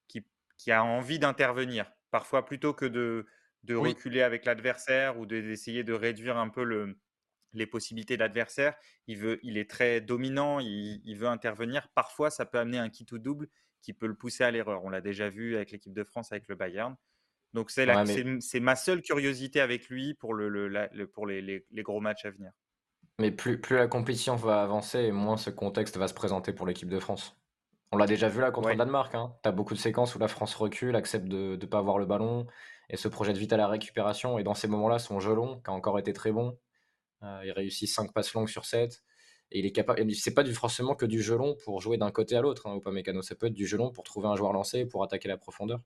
qui, a envie d'intervenir. Parfois, plutôt que de, de reculer avec l'adversaire ou d'essayer de réduire un peu le, les possibilités de l'adversaire. Il, veut, il est très dominant, il, veut intervenir. Parfois, ça peut amener un kit ou double qui peut le pousser à l'erreur. On l'a déjà vu avec l'équipe de France, avec le Bayern. Donc, c'est ma seule curiosité avec lui pour, le, pour les, gros matchs à venir. Mais plus, plus la compétition va avancer, moins ce contexte va se présenter pour l'équipe de France. On l'a déjà vu là contre le Danemark. Hein. Tu as beaucoup de séquences où la France recule, accepte de ne pas avoir le ballon et se projette vite à la récupération. Et dans ces moments-là, son jeu long, qui a encore été très bon, euh, il réussit 5 passes longues sur 7. Et il est capable. C'est pas du, forcément que du jeu long pour jouer d'un côté à l'autre, hein, ou pas mécano. Ça peut être du jeu long pour trouver un joueur lancé, pour attaquer la profondeur.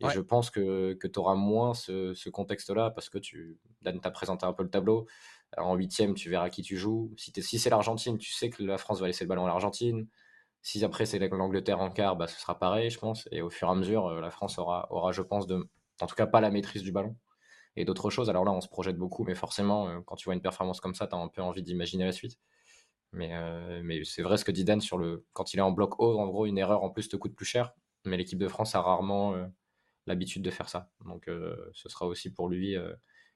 Et je pense que, que tu auras moins ce, contexte-là parce que tu Dan t'a présenté un peu le tableau. en huitième, tu verras qui tu joues. Si, si c'est l'Argentine, tu sais que la France va laisser le ballon à l'Argentine. Si après c'est l'Angleterre en quart, bah, ce sera pareil, je pense. Et au fur et à mesure, euh, la France aura, aura, je pense, de, en tout cas pas la maîtrise du ballon et d'autres choses. Alors là, on se projette beaucoup, mais forcément, euh, quand tu vois une performance comme ça, tu as un peu envie d'imaginer la suite. Mais, euh, mais c'est vrai ce que dit Dan sur le. Quand il est en bloc haut, en gros, une erreur en plus te coûte plus cher. Mais l'équipe de France a rarement euh, l'habitude de faire ça. Donc ce sera aussi pour lui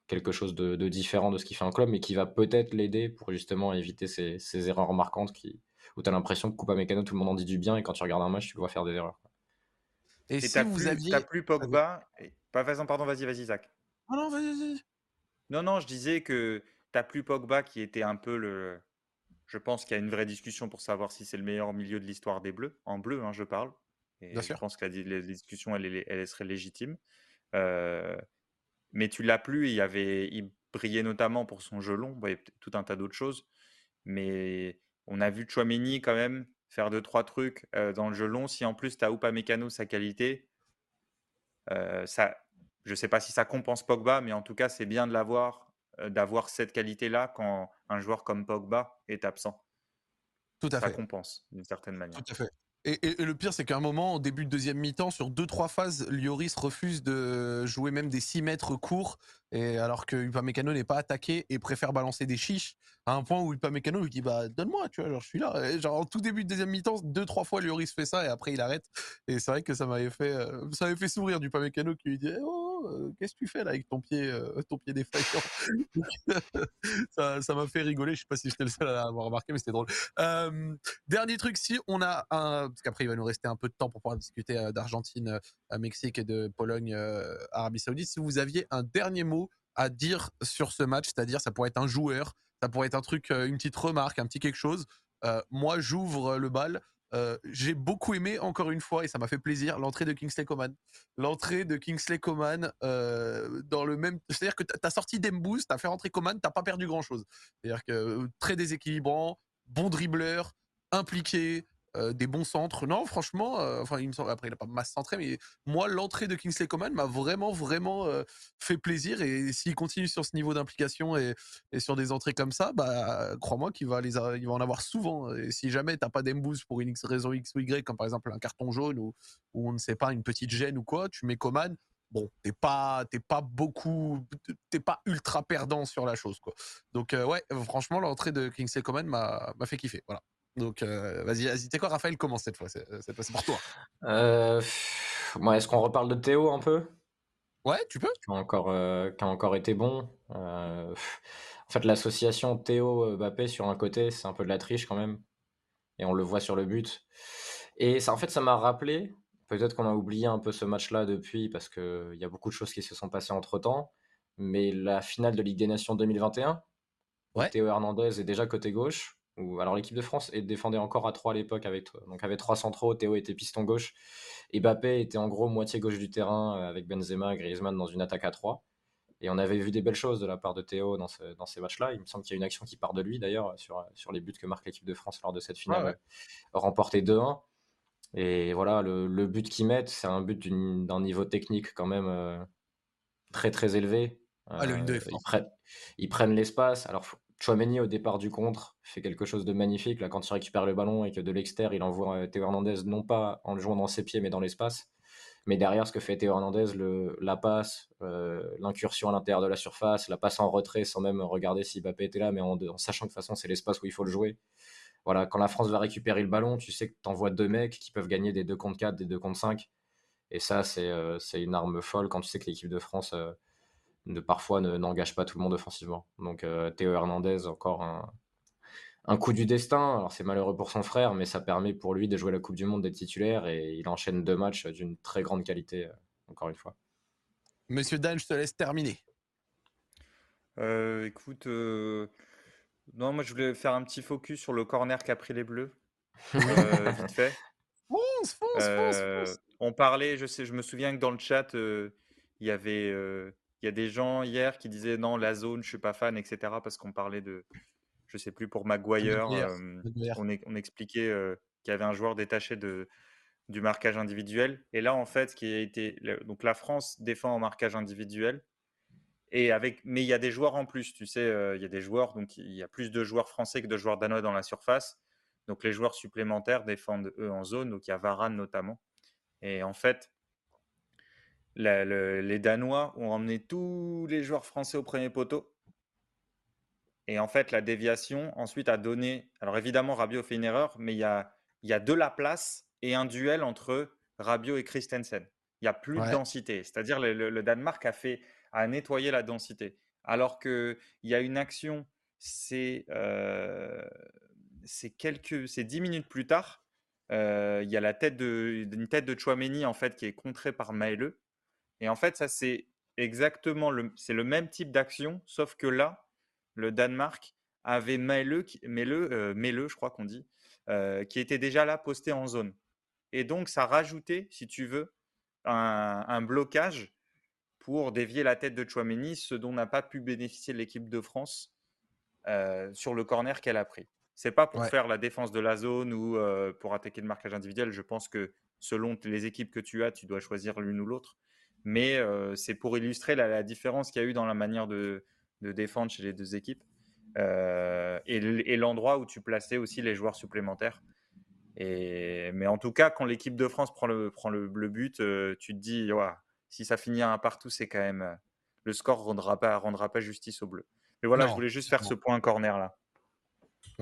quelque chose de, différent de ce qu'il fait en club, mais qui va peut-être l'aider pour justement éviter ces, erreurs marquantes qui, où tu as l'impression que Coupa Mécano, tout le monde en dit du bien, et quand tu regardes un match, tu le vois faire des erreurs. Et, si vous plus, aviez. plus Pogba. Pas pardon, vas-y, vas-y, Zach. Oh non, vas-y, Non, non, je disais que t'as plus Pogba qui était un peu le. Je pense qu'il y a une vraie discussion pour savoir si c'est le meilleur milieu de l'histoire des Bleus. En bleu, hein, je parle. Et je pense que la, discussion, elle, elle, serait légitime. Euh, mais tu l'as plus. Il, y avait, il brillait notamment pour son jeu long. il y a tout un tas d'autres choses. Mais on a vu Chouameni quand même faire deux, trois trucs euh, dans le jeu long. Si en plus tu as Upamecano, sa qualité, euh, ça, je ne sais pas si ça compense Pogba, mais en tout cas, c'est bien de l'avoir, euh, d'avoir cette qualité-là quand un joueur comme Pogba est absent. Tout à ça fait. compense d'une certaine manière. Tout à fait. Et, le pire, c'est qu'à un moment, au début de deuxième mi-temps, sur deux trois phases, Lloris refuse de jouer même des 6 mètres courts, et alors que Upamecano n'est pas attaqué et préfère balancer des chiches, à un point où Upamecano lui dit bah donne-moi, tu vois, genre je suis là. genre en tout début de deuxième mi-temps, deux trois fois Lloris fait ça et après il arrête. Et c'est vrai que ça m'avait fait, euh, ça m'avait fait sourire du Upamecano qui lui dit oh euh, qu'est-ce que tu fais là avec ton pied, euh, ton pied défaillant Ça m'a fait rigoler. Je sais pas si j'étais le seul à l'avoir remarqué, mais c'était drôle. dernier truc, si on a un, parce qu'après il va nous rester un peu de temps pour pouvoir discuter euh, d'Argentine, Mexique et de Pologne, Arabie Saoudite. Si vous aviez un dernier mot à dire sur ce match, c'est-à-dire ça pourrait être un joueur, ça pourrait être un truc, une petite remarque, un petit quelque chose. moi, j'ouvre le bal. Euh, j'ai beaucoup aimé, encore une fois, et ça m'a fait plaisir, l'entrée de Kingsley Coman. L'entrée de Kingsley Coman euh, dans le même. C'est-à-dire que tu as sorti Dembooz, tu as fait rentrer Coman, tu pas perdu grand-chose. C'est-à-dire que euh, très déséquilibrant, bon dribbleur, impliqué, euh, des bons centres. Non, franchement, euh, enfin, il me semble, après, il n'a pas masse centré, mais moi, l'entrée de Kingsley Coman m'a vraiment, vraiment euh, fait plaisir. Et s'il continue sur ce niveau d'implication et, sur des entrées comme ça, bah, crois-moi qu'il va, les il va en avoir souvent. Et si jamais tu n'as pas d'emboost pour une raison X ou Y, comme par exemple un carton jaune ou, ou on ne sait pas, une petite gêne ou quoi, tu mets Coman bon, t'es pas, t'es pas beaucoup, t'es pas ultra perdant sur la chose, quoi. Donc, ouais, franchement, l'entrée de Kingsley Coman m'a fait kiffer. Voilà. Donc, euh, vas-y, vas-y. T'es quoi, Raphaël? Commence cette fois? C'est c'est pour toi. Euh, moi, est-ce qu'on reparle de Théo un peu? Ouais, tu peux. Qui a encore, euh, qui a encore été bon. en fait, l'association Théo-Mbappé sur un côté, c'est un peu de la triche quand même. Et on le voit sur le but. Et ça, en fait, ça m'a rappelé. Peut-être qu'on a oublié un peu ce match-là depuis parce qu'il y a beaucoup de choses qui se sont passées entre temps. Mais la finale de Ligue des Nations 2021, ouais. Théo Hernandez est déjà côté gauche alors l'équipe de France défendait encore à 3 à l'époque avec donc avait trois centraux, Théo était piston gauche et Mbappé était en gros moitié gauche du terrain euh, avec Benzema, Griezmann dans une attaque à 3. Et on avait vu des belles choses de la part de Théo dans, ces matchs-là. Il me semble qu'il y a une action qui part de lui d'ailleurs sur, sur les buts que marque l'équipe de France lors de cette finale, remporté 2-1. Et voilà, le, but qu'ils mettent, c'est un but d'un niveau technique quand même euh, très très élevé. Ah, le euh, ils, prennent, ils, prennent l'espace. Alors, Chouameni au départ du contre fait quelque chose de magnifique. Là, quand il récupère le ballon et que de l'extérieur, il envoie euh, Théo Hernandez non pas en le jouant dans ses pieds, mais dans l'espace. Mais derrière, ce que fait Théo Hernandez, le, la passe, euh, l'incursion à l'intérieur de la surface, la passe en retrait sans même regarder si Mbappé était là, mais en, sachant que de toute façon, c'est l'espace où il faut le jouer. Voilà, quand la France va récupérer le ballon, tu sais que tu envoies deux mecs qui peuvent gagner des 2 contre 4, des 2 contre 5. Et ça, c'est euh, une arme folle quand tu sais que l'équipe de France de parfois n'engage pas tout le monde offensivement. Donc euh, Théo Hernandez, encore un, coup du destin. Alors c'est malheureux pour son frère, mais ça permet pour lui de jouer la Coupe du Monde, d'être titulaire, et il enchaîne deux matchs d'une très grande qualité, euh, encore une fois. Monsieur Dan, je te laisse terminer. Euh, écoute, non, moi je voulais faire un petit focus sur le corner qu'a pris les Bleus, vite fait. On parlait, je sais, je me souviens que dans le chat, il y avait il y a des gens hier qui disaient non, la zone, je suis pas fan, etc. Parce qu'on parlait de, je sais plus, pour Maguire, on, on, expliquait qu'il y avait un joueur détaché de, du marquage individuel. Et là, en fait, ce qui a été, donc la France défend en marquage individuel. Et avec, mais il y a des joueurs en plus, tu sais, il y a des joueurs, donc il y a plus de joueurs français que de joueurs danois dans la surface. Donc les joueurs supplémentaires défendent eux en zone, donc il y a Varane notamment. Et en fait, les Danois ont emmené tous les joueurs français au premier poteau. Et en fait, la déviation ensuite a donné. Alors évidemment, Rabiot fait une erreur, mais il y a, y a de la place et un duel entre Rabiot et Christensen. Il n'y a plus de densité. C'est-à-dire le, le, Danemark a fait a nettoyé la densité. Alors qu'il y a une action, c'est euh, quelques, c'est dix minutes plus tard. Euh, il y a la tête de, une tête de Chouameni en fait qui est contrée par Maële et en fait, ça, c'est exactement le, c'est le même type d'action, sauf que là, le Danemark avait Mele, euh, je crois qu'on dit, euh, qui était déjà là posté en zone. Et donc, ça rajoutait, si tu veux, un, blocage pour dévier la tête de Chouameni, ce dont n'a pas pu bénéficier l'équipe de France euh, sur le corner qu'elle a pris. C'est pas pour faire la défense de la zone ou pour attaquer le marquage individuel. Je pense que selon les équipes que tu as, tu dois choisir l'une ou l'autre mais c'est pour illustrer la, différence qu'il y a eu dans la manière de, défendre chez les deux équipes et, l'endroit où tu plaçais aussi les joueurs supplémentaires. Et, mais en tout cas, quand l'équipe de France prend le, prend le, but, tu te dis, si ça finit à un partout, c'est quand même. le score ne rendra pas, rendra pas justice au bleu. Mais voilà, je voulais juste faire ce point corner là.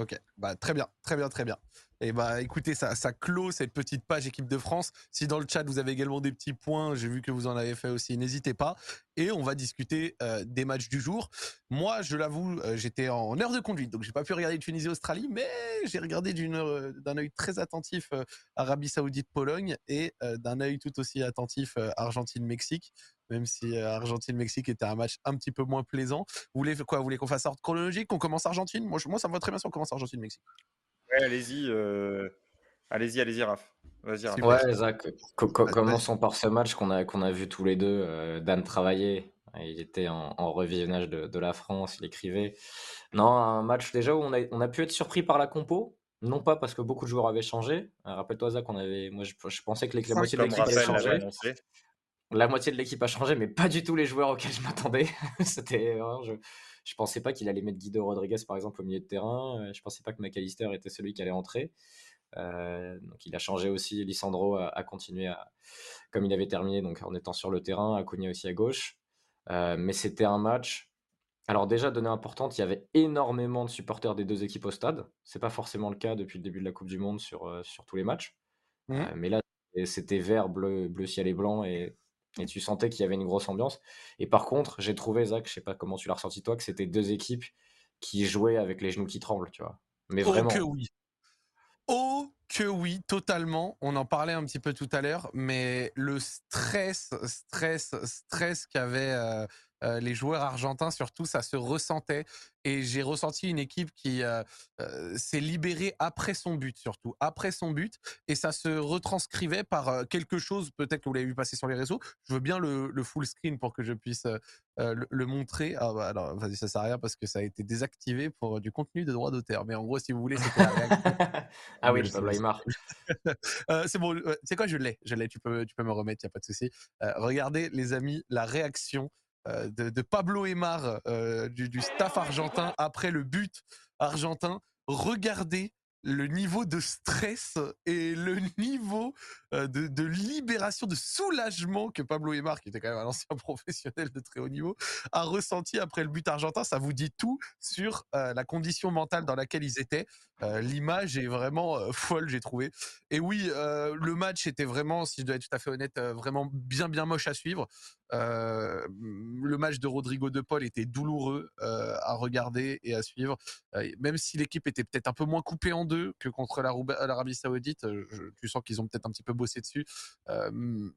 Ok, bah, très bien, très bien, très bien. Et bah écoutez, ça, ça clôt cette petite page équipe de France. Si dans le chat vous avez également des petits points, j'ai vu que vous en avez fait aussi, n'hésitez pas. Et on va discuter euh, des matchs du jour. Moi, je l'avoue, euh, j'étais en heure de conduite, donc j'ai pas pu regarder Tunisie-Australie, mais j'ai regardé euh, d'un œil très attentif Arabie Saoudite-Pologne et d'un œil tout aussi attentif Argentine-Mexique même si Argentine-Mexique était un match un petit peu moins plaisant. Vous voulez quoi? Vous voulez qu'on fasse ordre chronologique Qu'on commence Argentine? Moi, moi, ça me va très bien si on commence Argentine-Mexique. Ouais, allez-y. Allez-y, allez-y, Raph. Vas-y, Raph. Ouais, Zach, commençons par ce match qu'on a, qu'on a vu tous les deux. Dan travailler. Il était en, revisionnage de, la France, il écrivait. Non, un match déjà où on a, on a pu être surpris par la compo. Non pas parce que beaucoup de joueurs avaient changé. Rappelle-toi, Zach, on avait, moi je, pensais que la moitié de l'équipe avait changé la moitié de l'équipe a changé, mais pas du tout les joueurs auxquels je m'attendais. C'était, je, je pensais pas qu'il allait mettre Guido Rodriguez par exemple au milieu de terrain. Euh, je pensais pas que McAllister était celui qui allait entrer. Euh, donc il a changé aussi. Lisandro a, continué à, comme il avait terminé, donc en étant sur le terrain, Acuna aussi à gauche. Euh, mais c'était un match. Alors déjà donnée importante, il y avait énormément de supporters des deux équipes au stade. C'est pas forcément le cas depuis le début de la Coupe du Monde sur, sur tous les matchs. Mmh. mais là, c'était vert, bleu, bleu ciel et blanc et et tu sentais qu'il y avait une grosse ambiance. Et par contre, j'ai trouvé, Zach, je sais pas comment tu l'as ressenti toi, que c'était deux équipes qui jouaient avec les genoux qui tremblent, tu vois. Mais oh vraiment. que oui. Oh que oui, totalement. On en parlait un petit peu tout à l'heure, mais le stress, stress, stress qu'avait euh, euh, les joueurs argentins, surtout, ça se ressentait. Et j'ai ressenti une équipe qui euh, euh, s'est libérée après son but, surtout après son but, et ça se retranscrivait par quelque chose. Peut-être que vous l'avez vu passer sur les réseaux. Je veux bien le, full screen pour que je puisse le, montrer. Ah bah alors, vas-y, ça sert à rien parce que ça a été désactivé pour du contenu de droit d'auteur. Mais en gros, si vous voulez, c'était ah oui, Pablo Aymar. c'est bon. c'est quoi Je l'ai, je l'ai. Tu peux, tu peux me remettre, il y a pas de souci. regardez, les amis, la réaction euh, de, Pablo Aymar euh, du, staff argentin après le but argentin. Regardez le niveau de stress et le niveau euh, de, libération, de soulagement que Pablo Aymar, qui était quand même un ancien professionnel de très haut niveau, a ressenti après le but argentin. Ça vous dit tout sur la condition mentale dans laquelle ils étaient. L'image est vraiment folle, j'ai trouvé. Et oui, le match était vraiment, si je dois être tout à fait honnête, vraiment bien bien moche à suivre. le match de Rodrigo de Paul était douloureux à regarder et à suivre, même si l'équipe était peut-être un peu moins coupée en deux que contre l'Arabie Saoudite. tu sens qu'ils ont peut-être un petit peu dessus.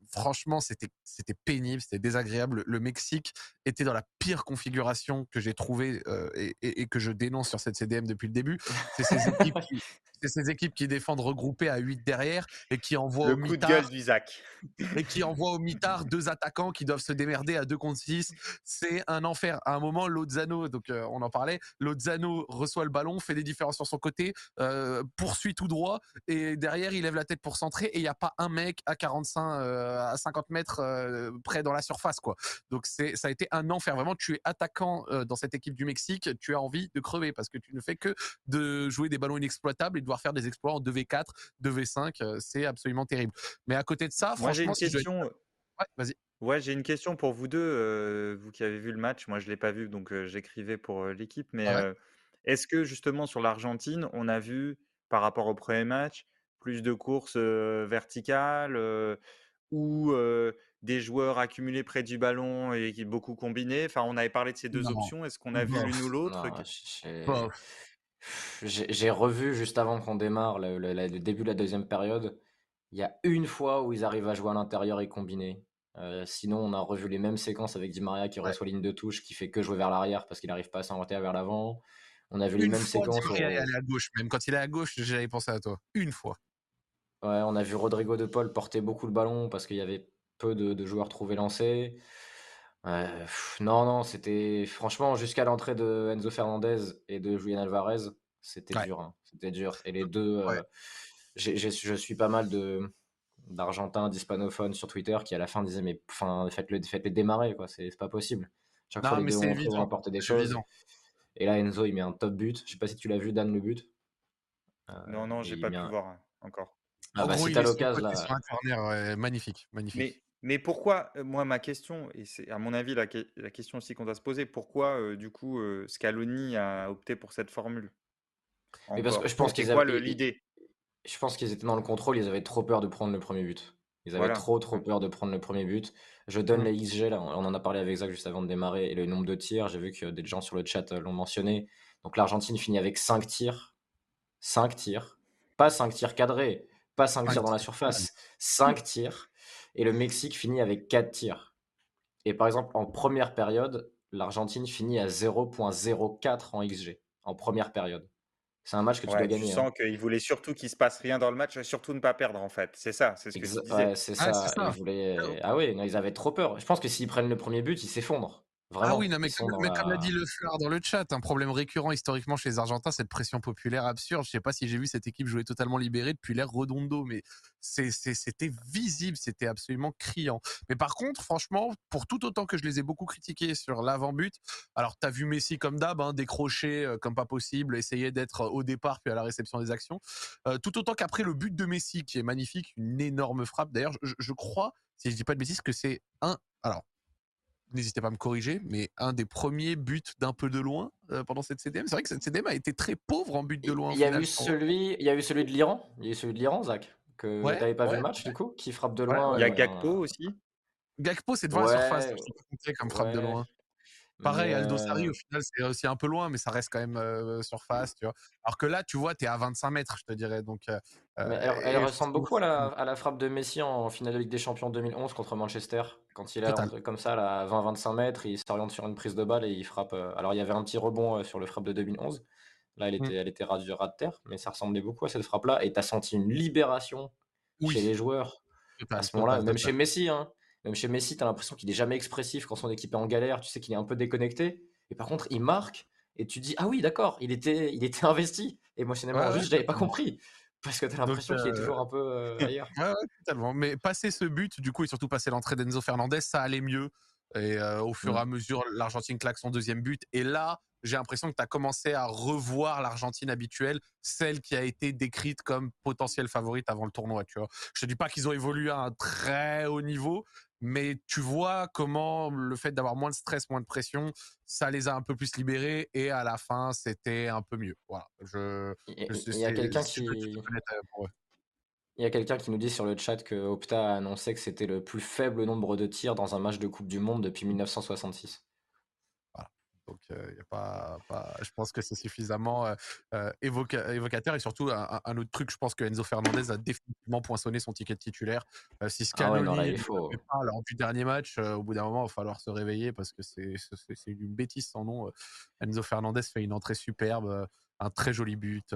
franchement, c'était c'était pénible, c'était désagréable. Le Mexique était dans la pire configuration que j'ai trouvée et, et, que je dénonce sur cette CDM depuis le début. C'est ces équipes qui, c'est ces équipes qui défendent regroupées à 8 derrière et qui envoient le au coup de gueule d'Isaac. Et qui envoient au mitard deux attaquants qui doivent se démerder à 2 contre 6. C'est un enfer. À un moment, Lozano, donc euh, on en parlait, Lozano reçoit le ballon, fait des différences sur son côté, euh, poursuit tout droit et derrière il lève la tête pour centrer et il n'y a pas un mec à 45, euh, à 50 mètres près dans la surface quoi. Donc c'est ça a été un enfer. Vraiment, tu es attaquant dans cette équipe du Mexique, tu as envie de crever parce que tu ne fais que de jouer des ballons inexploitables et de faire des exploits en 2v4, 2v5, c'est absolument terrible. Mais à côté de ça, franchement, j'ai une question. Ouais, vas-y. Ouais, j'ai une question pour vous deux, vous qui avez vu le match. Moi, je l'ai pas vu, donc j'écrivais pour l'équipe. Mais est-ce que justement sur l'Argentine, on a vu par rapport au premier match plus de courses verticales ou des joueurs accumulés près du ballon et qui beaucoup combinés? Enfin, on avait parlé de ces deux options. Est-ce qu'on a vu l'une ou l'autre j'ai revu juste avant qu'on démarre le, début de la deuxième période. Il y a une fois où ils arrivent à jouer à l'intérieur et combiner. Euh, sinon, on a revu les mêmes séquences avec Di Maria qui reçoit ligne de touche, qui fait que jouer vers l'arrière parce qu'il n'arrive pas à s'inventer vers l'avant. On a vu les mêmes séquences. Di Maria est à gauche, même quand il est à gauche, j'avais pensé à toi. Une fois. Ouais, on a vu Rodrigo de Paul porter beaucoup le ballon parce qu'il y avait peu de, de joueurs trouvés lancés non, non, c'était franchement jusqu'à l'entrée de Enzo Fernandez et de Julian Alvarez, c'était dur, hein, c'était dur. Et les deux, je suis pas mal de d'Argentins, d'hispanophones sur Twitter qui à la fin disaient mais enfin faites-le, faites-les démarrer quoi, c'est pas possible. Chaque fois les deux ont apporté des choses. Et là Enzo il met un top but. Je sais pas si tu l'as vu Dan le but. non non j'ai pas pu voir. encore. Ah En bah, gros, si il t'as est sur le l'occasion côté là. sur un corner, ouais, magnifique, magnifique. Mais, mais pourquoi, moi, ma question, et c'est à mon avis la, que- la question aussi qu'on doit se poser, pourquoi, euh, du coup, euh, Scaloni a opté pour cette formule? Mais parce que encore? je pense C'était qu'ils quoi avaient, le- l'idée? je pense qu'ils étaient dans le contrôle, ils avaient trop peur de prendre le premier but. Ils avaient Voilà. trop trop Mm. peur de prendre le premier but. Je donne Mm. les XG là, on en a parlé avec Zach juste avant de démarrer et le nombre de tirs, j'ai vu que des gens sur le chat euh, l'ont mentionné. Donc l'Argentine finit avec 5 tirs. 5 tirs. Pas 5 tirs cadrés, pas 5 Cinq tirs dans la surface, 5 tirs. Et le Mexique finit avec 4 tirs. Et par exemple, en première période, l'Argentine finit à 0.04 en XG. En première période. C'est un match que tu Ouais, dois tu gagner. hein. sens qu'il voulait surtout qu'il se passe rien dans le match, et surtout ne pas perdre, en fait. C'est ça, c'est ce que tu disais. ouais, c'est Ah, ça. Ils voulaient... Ah oui, non, ils avaient trop peur. Je pense que s'ils prennent le premier but, ils s'effondrent. Ah oui, non, mais, comme, mais comme l'a dit Le Fleur dans le chat, un problème récurrent historiquement chez les Argentins, cette pression populaire absurde. Je sais pas si j'ai vu cette équipe jouer totalement libérée depuis l'ère Redondo, mais c'était visible, c'était absolument criant. Mais par contre, franchement, pour tout autant que je les ai beaucoup critiqués sur l'avant-but, alors tu as vu Messi comme d'hab, hein, décrocher euh, comme pas possible, essayer d'être euh, au départ puis à la réception des actions. Euh, tout autant qu'après le but de Messi, qui est magnifique, une énorme frappe. D'ailleurs, je, je crois, si je dis pas de bêtises, que c'est un. Alors, n'hésitez pas à me corriger, mais un des premiers buts d'un peu de loin euh, pendant cette CDM. C'est vrai que cette CDM a été très pauvre en but de loin. Il y a eu celui, il y a eu celui de l'Iran. Il y a eu celui de l'Iran, Zach, que Ouais, t'avais pas vu le match du coup, qui frappe de loin. Il y a euh, Gakpo aussi. Gakpo, c'est devant la surface, comme frappe de loin. Pareil, Aldo Sari, au final, c'est aussi un peu loin, mais ça reste quand même surface, tu vois? Alors que là, tu vois, t'es à 25 mètres, je te dirais. Donc, mais elle, elle et- ressemble beaucoup à la, à la frappe de Messi en finale de Ligue des Champions 2011 contre Manchester. Quand il est Total. comme ça, à 20-25 mètres, il s'oriente sur une prise de balle et il frappe. Alors il y avait un petit rebond sur le frappe de 2011. Là, elle Mm. était, elle était ras de terre, mais ça ressemblait beaucoup à cette frappe-là. Et tu as senti une libération Oui. chez les joueurs Total, à ce moment-là. Même chez Messi, hein. Même chez Messi, tu as l'impression qu'il est jamais expressif quand son équipe est en galère. Tu sais qu'il est un peu déconnecté. Et par contre, il marque et tu dis Ah oui, d'accord, il était, il était investi. Émotionnellement, Ouais, juste, j'avais pas compris. Parce que tu as l'impression qu'il est euh, toujours un peu euh, ailleurs. Ouais, totalement. Mais passer ce but, du coup, et surtout passer l'entrée d'Enzo Fernandez, ça allait mieux. Et euh, au fur et Mm. à mesure, l'Argentine claque son deuxième but. Et là, j'ai l'impression que tu as commencé à revoir l'Argentine habituelle, celle qui a été décrite comme potentielle favorite avant le tournoi. Tu vois. Je te dis pas qu'ils ont évolué à un très haut niveau, mais tu vois comment le fait d'avoir moins de stress, moins de pression, ça les a un peu plus libérés. Et à la fin, c'était un peu mieux. Voilà. Je, Il je- il y a quelqu'un qui. Il y a quelqu'un qui nous dit sur le chat que Opta a annoncé que c'était le plus faible nombre de tirs dans un match de Coupe du Monde depuis 1966. Donc, euh, y a pas, pas- je pense que c'est suffisamment euh, euh, évoca- évocateur. Et surtout, un, un autre truc, je pense que Enzo Fernandez a définitivement poinçonné son ticket de titulaire. Euh, si Ah ouais, ne faut. pas lors du dernier match, euh, au bout d'un moment, il va falloir se réveiller parce que c'est une bêtise sans nom. Enzo Fernandez fait une entrée superbe, un très joli but.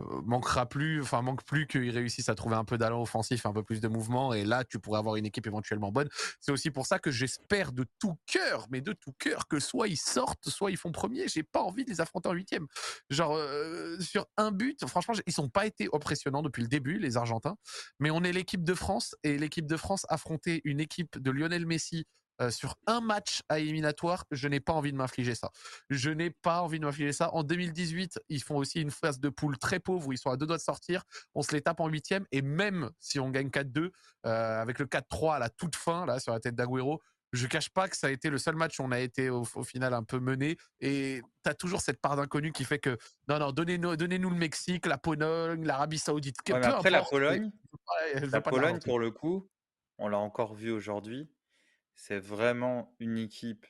Euh, manquera plus, enfin manque plus qu'il réussisse à trouver un peu d'allant offensif, un peu plus de mouvement, et là tu pourrais avoir une équipe éventuellement bonne. C'est aussi pour ça que j'espère de tout cœur, mais de tout cœur, que soit ils sortent, soit ils font premier. J'ai pas envie de les affronter en huitième. Genre euh, sur un but, franchement, ils sont pas été impressionnants depuis le début, les Argentins. Mais on est l'équipe de France et l'équipe de France affronter une équipe de Lionel Messi. Euh, sur un match à éliminatoire, je n'ai pas envie de m'infliger ça. Je n'ai pas envie de m'infliger ça. En 2018, ils font aussi une phase de poule très pauvre où ils sont à deux doigts de sortir. On se les tape en huitième et même si on gagne 4-2 euh, avec le 4-3 à la toute fin là sur la tête d'Agüero, je cache pas que ça a été le seul match où on a été au, au final un peu mené et tu as toujours cette part d'inconnu qui fait que non non donnez-nous donnez-nous le Mexique, la Pologne, l'Arabie Saoudite, Ouais, après, la importe, mais Pologne, la Pologne, pour le coup, on l'a encore vu aujourd'hui, c'est vraiment une équipe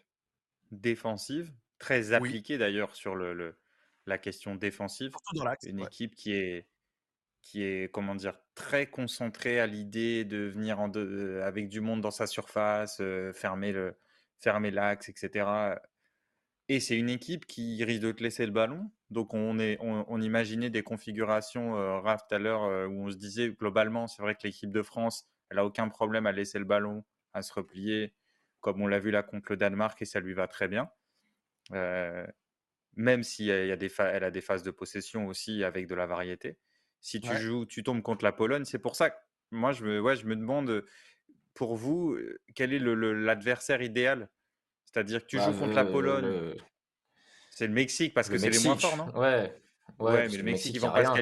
défensive, très Oui, appliquée d'ailleurs sur le, le- la question défensive. dans. Une ouais. équipe qui est, qui est, comment dire, très concentrée à l'idée de venir en de- avec du monde dans sa surface, euh, fermer le, fermer l'axe, etc. Et c'est une équipe qui risque de te laisser le ballon. Donc on, est, on, on imaginait des configurations, euh, Raph, tout à l'heure, euh, où on se disait, globalement, c'est vrai que l'équipe de France, elle a aucun problème à laisser le ballon, à se replier, comme on l'a vu là contre le Danemark, et ça lui va très bien. Euh, même si elle, y a des pha- elle a des phases de possession aussi avec de la variété. Si tu Ouais. joues, tu tombes contre la Pologne, c'est pour ça que moi, je me, ouais, je me demande, pour vous, quel est l'adversaire idéal? C'est-à-dire que tu Bah, joues contre la Pologne, le- c'est le Mexique parce le que c'est les moins Mexique. forts, non? Ouais. Ouais, mais le Mexique, ils y a vont pas se quoi.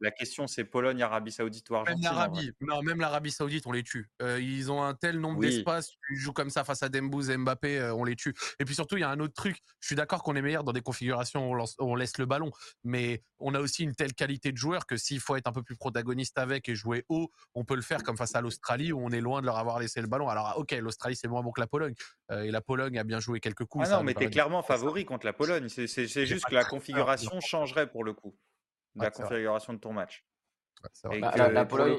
La question, c'est Pologne, Arabie Saoudite ou Argentine. Même l'Arabie, non, même l'Arabie Saoudite, on les tue. Euh, ils ont un tel nombre d'espace, tu joues comme ça face à Dembouz et Mbappé, euh, on les tue. Et puis surtout, il y a un autre truc. Je suis d'accord qu'on est meilleur dans des configurations où on, laisse le ballon, mais on a aussi une telle qualité de joueur que s'il faut être un peu plus protagoniste avec et jouer haut, on peut le faire comme face à l'Australie où on est loin de leur avoir laissé le ballon. Alors, ok, l'Australie c'est moins bon que la Pologne euh, et la Pologne a bien joué quelques coups. Ah non, mais t'es clairement favori contre la Pologne. C'est juste que la configuration changerait pour le coup la configuration de ton match. la, Pologne,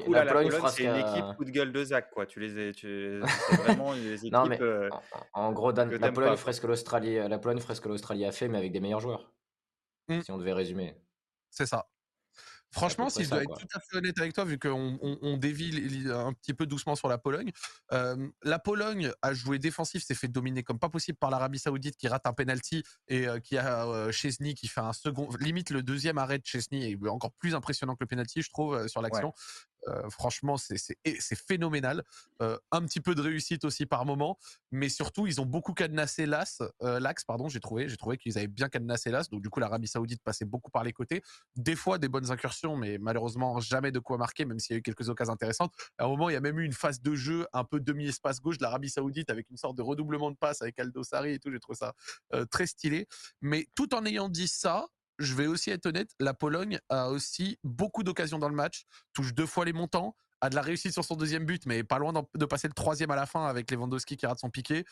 c'est une équipe coup de gueule de Zach, quoi. Tu les, tu, vraiment les équipes. non, mais euh, en, gros, Dan, la, Pologne ferait ce que l'Australie, la Pologne ferait ce que l'Australie a fait, mais avec des meilleurs joueurs. Mmh. Si on devait résumer. C'est ça. Franchement, si je dois être tout à fait honnête avec toi, vu qu'on on, dévie un petit peu doucement sur la Pologne, euh, la Pologne a joué défensif, s'est fait dominer comme pas possible par l'Arabie Saoudite qui rate un penalty et euh, qui a euh, Chesney qui fait un second, limite le deuxième arrêt de Chesney est encore plus impressionnant que le penalty, je trouve, sur l'action. Euh, franchement, c'est phénoménal. Euh, un petit peu de réussite aussi par moment, mais surtout, ils ont beaucoup cadenassé l'Axe. Euh, l'axe, pardon, j'ai trouvé. J'ai trouvé qu'ils avaient bien cadenassé l'As. Donc, du coup, l'Arabie Saoudite passait beaucoup par les côtés. Des fois, des bonnes incursions, mais malheureusement, jamais de quoi marquer, même s'il y a eu quelques occasions intéressantes. À un moment, il y a même eu une phase de jeu un peu demi-espace gauche de l'Arabie Saoudite avec une sorte de redoublement de passe avec Aldo Sari et tout. J'ai trouvé ça très stylé. Mais tout en ayant dit ça, je vais aussi être honnête, la Pologne a aussi beaucoup d'occasions dans le match, touche deux fois les montants, a de la réussite sur son deuxième but, mais pas loin de passer le troisième à la fin avec Lewandowski qui rate son piqué.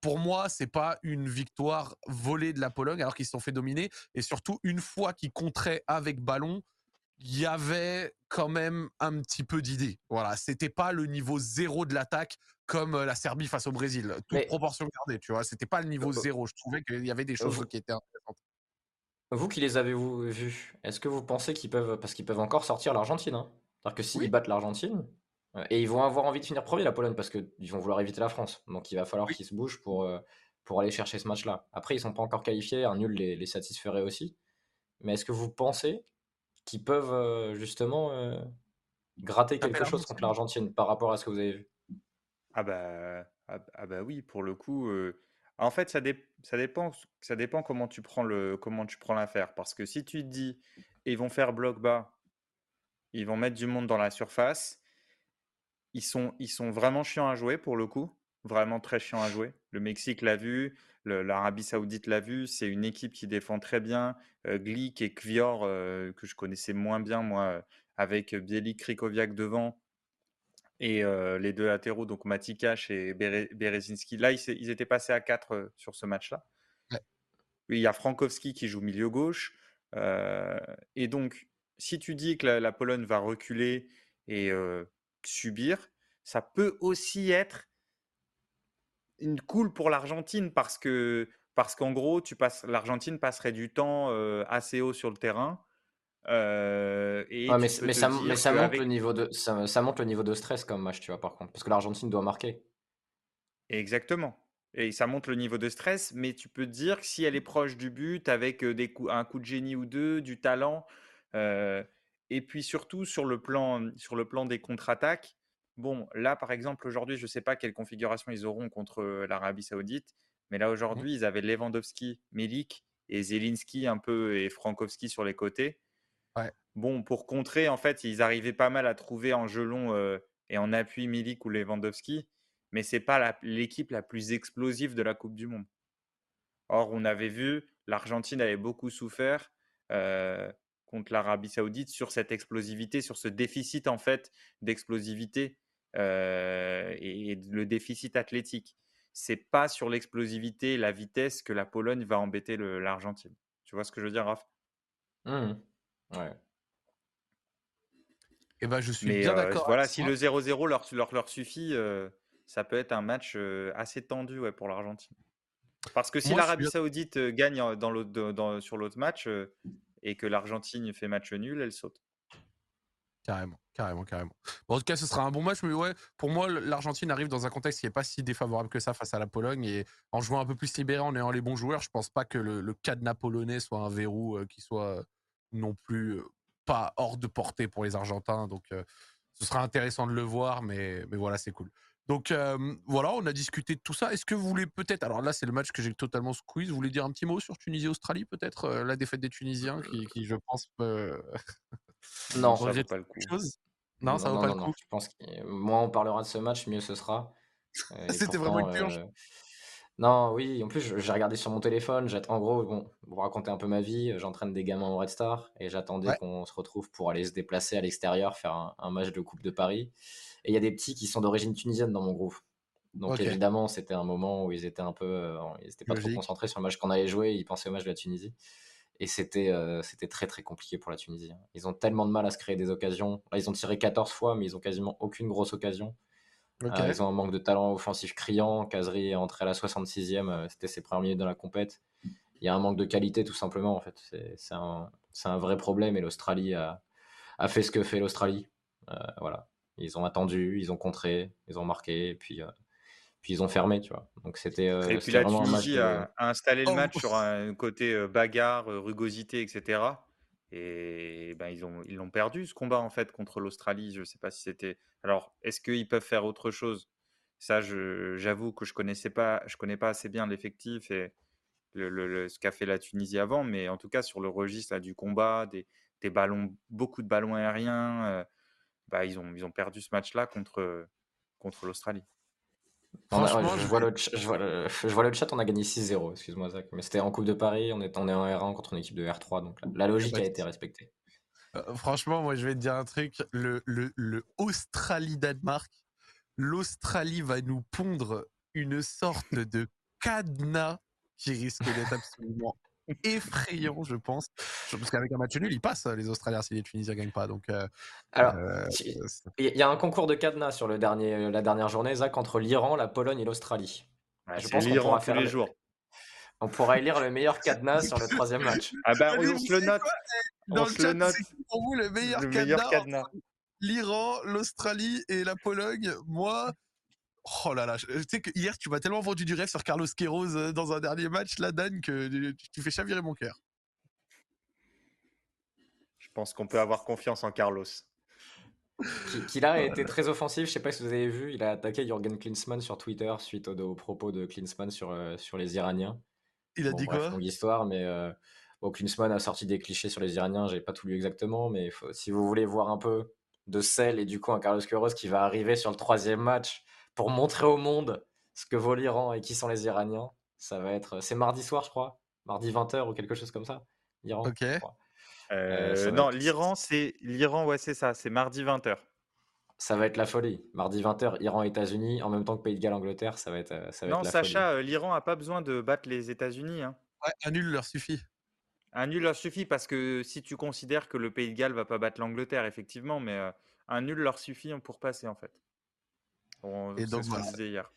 Pour moi, c'est pas une victoire volée de la Pologne alors qu'ils se sont fait dominer. Et surtout, une fois qu'ils contraient avec ballon, il y avait quand même un petit peu d'idée. Voilà, c'était pas le niveau zéro de l'attaque comme euh, la Serbie face au Brésil. Toute proportion gardée, tu vois. C'était pas le niveau zéro. Je trouvais qu'il y avait des choses qui étaient intéressantes. Vous qui les avez vus, est-ce que vous pensez qu'ils peuvent, parce qu'ils peuvent encore sortir l'Argentine, hein? C'est-à-dire que s'ils battent l'Argentine, euh, et ils vont avoir envie de finir premier la Pologne parce qu'ils vont vouloir éviter la France, donc il va falloir qu'ils se bougent pour, euh, pour aller chercher ce match-là. Après, ils sont pas encore qualifiés, un nul les, les satisferait aussi. Mais est-ce que vous pensez qu'ils peuvent euh, justement gratter quelque chose contre l'Argentine par rapport à ce que vous avez vu? Ah bah, ah, ah bah oui, pour le coup, en fait, ça, dépend, comment tu prends l'affaire. Parce que si tu te dis, ils vont faire bloc bas, ils vont mettre du monde dans la surface, ils sont, ils sont vraiment chiants à jouer pour le coup, vraiment très chiants à jouer. Le Mexique l'a vu, l'Arabie Saoudite l'a vu, c'est une équipe qui défend très bien. Euh, Glick et Kvior, euh, que je connaissais moins bien, moi, avec Bielik, Krikoviak devant, et les deux latéraux, donc Matikash et Berezinski, là, ils, étaient passés à 4 sur ce match-là. Il y a Frankowski qui joue milieu gauche. et donc, si tu dis que la, Pologne va reculer et subir, ça peut aussi être une cool pour l'Argentine parce que parce qu'en gros, tu passes, l'Argentine passerait du temps assez haut sur le terrain et mais, ça, monte le niveau de, ça, monte le niveau de stress comme match, tu vois, par contre, parce que l'Argentine doit marquer. Exactement. Et ça monte le niveau de stress, mais tu peux te dire que si elle est proche du but, avec des un coup de génie ou deux, du talent, et puis surtout sur le plan, sur le plan des contre-attaques, bon, là par exemple, aujourd'hui, je ne sais pas quelle configuration ils auront contre l'Arabie Saoudite, mais là mmh. aujourd'hui, ils avaient Lewandowski, Milik et Zelinski un peu et Frankowski sur les côtés. Bon, pour contrer, en fait, ils arrivaient pas mal à trouver en gelon et en appui Milik ou Lewandowski, mais c'est pas l'équipe la, plus explosive de la Coupe du Monde. Or, on avait vu, l'Argentine avait beaucoup souffert contre l'Arabie Saoudite sur cette explosivité, sur ce déficit en fait d'explosivité et, le déficit athlétique. C'est pas sur l'explosivité la vitesse que la Pologne va embêter l'Argentine. Tu vois ce que je veux dire, Raph? Mmh Ouais. Et eh ben, je suis bien d'accord. voilà, si le 0-0 leur, leur, leur, suffit, ça peut être un match assez tendu ouais, pour l'Argentine. Parce que si l'Arabie Saoudite gagne dans dans, sur l'autre match et que l'Argentine fait match nul, elle saute. Carrément, carrément, carrément. Bon, en tout cas, ce sera un bon match, mais ouais, pour moi, l'Argentine arrive dans un contexte qui n'est pas si défavorable que ça face à la Pologne. Et en jouant un peu plus libéré, en ayant les bons joueurs, je pense pas que le, le cadenas polonais soit un verrou qui soit non plus pas hors de portée pour les Argentins. Donc, ce sera intéressant de le voir, mais, mais voilà, c'est cool. Donc voilà, on a discuté de tout ça. Est-ce que vous voulez peut-être, alors là c'est le match que j'ai totalement squeeze, vous voulez dire un petit mot sur Tunisie-Australie peut-être La défaite des Tunisiens qui, qui je pense, peut... Non, ça vaut pas le coup. Non, ça vaut pas le coup? Je pense que moins on parlera de ce match, mieux ce sera. C'était vraiment une purge. Non, oui, en plus, j'ai regardé sur mon téléphone. En gros, bon, pour vous raconter un peu ma vie, j'entraîne des gamins au Red Star et j'attendais qu'on se retrouve pour aller se déplacer à l'extérieur, faire un, match de Coupe de Paris. Et il y a des petits qui sont d'origine tunisienne dans mon groupe. Donc évidemment, c'était un moment où ils étaient un peu, euh, ils n'étaient pas trop concentrés sur le match qu'on allait jouer, ils pensaient au match de la Tunisie. Et c'était euh, c'était très très compliqué pour la Tunisie. Hein. Ils ont tellement de mal à se créer des occasions. Là, ils ont tiré 14 fois, mais ils ont quasiment aucune grosse occasion. Euh, ils ont un manque de talent offensif criant. Kazri est entré à la 66e, euh, c'était ses premières minutes dans la compète. Il y a un manque de qualité tout simplement en fait. C'est un, un, vrai problème et l'Australie a, a, fait ce que fait l'Australie. Euh, voilà. Ils ont attendu, ils ont contré, ils ont marqué et puis, puis ils ont fermé, tu vois. Donc c'était. et puis la Tunisie a, installé le oh, match sur un côté bagarre, rugosité, etc. Et ben, ils ont ils l'ont perdu ce combat en fait contre l'Australie. Je ne sais pas si c'était. Alors, est-ce qu'ils peuvent faire autre chose? Ça, j'avoue que je connaissais pas, je connais pas assez bien l'effectif et le, ce qu'a fait la Tunisie avant, mais en tout cas sur le registre du combat, des, des ballons, beaucoup de ballons aériens, euh, bah, ils ont ils ont perdu ce match-là contre contre l'Australie je, vois le, je, vois je, vois le, chat, on a gagné 6-0, excuse-moi Zach. Mais c'était en Coupe de Paris, on est, on est en R1 contre une équipe de R3, donc la, logique a été respectée. Euh, franchement, moi je vais te dire un truc, le, le, le Australie-Danemark, l'Australie va nous pondre une sorte de cadenas qui risque d'être absolument effrayant, je pense. Parce qu'avec un match nul, ils passent les Australiens si les Tunisiens gagnent pas. Donc, euh, Alors, euh, il y a un concours de cadenas sur le dernier, la dernière journée, Zach, entre l'Iran, la Pologne et l'Australie. je pense qu'on pourra faire les jours. On pourra élire le meilleur cadenas sur le troisième match. Ah bah on, se le note. Dans le chat, note. pour vous le meilleur, cadenas. L'Iran, l'Australie et la Pologne. Moi, Oh là là, tu sais que hier tu m'as tellement vendu du rêve sur Carlos Queiroz euh, dans un dernier match, là Dan, que tu fais chavirer mon cœur. Je pense qu'on peut avoir confiance en Carlos. Qui, là a été très offensif, je sais pas si vous avez vu, il a attaqué Jürgen Klinsmann sur Twitter suite aux, propos de Klinsmann sur, euh, sur les Iraniens. Il a dit quoi? longue histoire, mais euh, Klinsmann a sorti des clichés sur les Iraniens, j'ai pas tout lu exactement, mais si vous voulez voir un peu de sel et du coup un Carlos Queiroz qui va arriver sur le troisième match pour montrer au monde ce que vaut l'Iran et qui sont les Iraniens. Ça va être. C'est mardi soir, je crois. Mardi 20h ou quelque chose comme ça. L'Iran. Ok. Euh, non, l'Iran, c'est l'Iran, ouais, c'est ça. C'est mardi 20h. Ça va être la folie. Mardi 20h, Iran, États-Unis, en même temps que Pays de Galles, Angleterre, ça va être. Euh, ça va non, Sacha, euh, l'Iran a pas besoin de battre les États-Unis. Hein. Ouais, un nul leur suffit. Un nul leur suffit parce que si tu considères que le Pays de Galles va pas battre l'Angleterre, effectivement, mais un nul leur suffit pour passer en fait et donc, voilà. hier.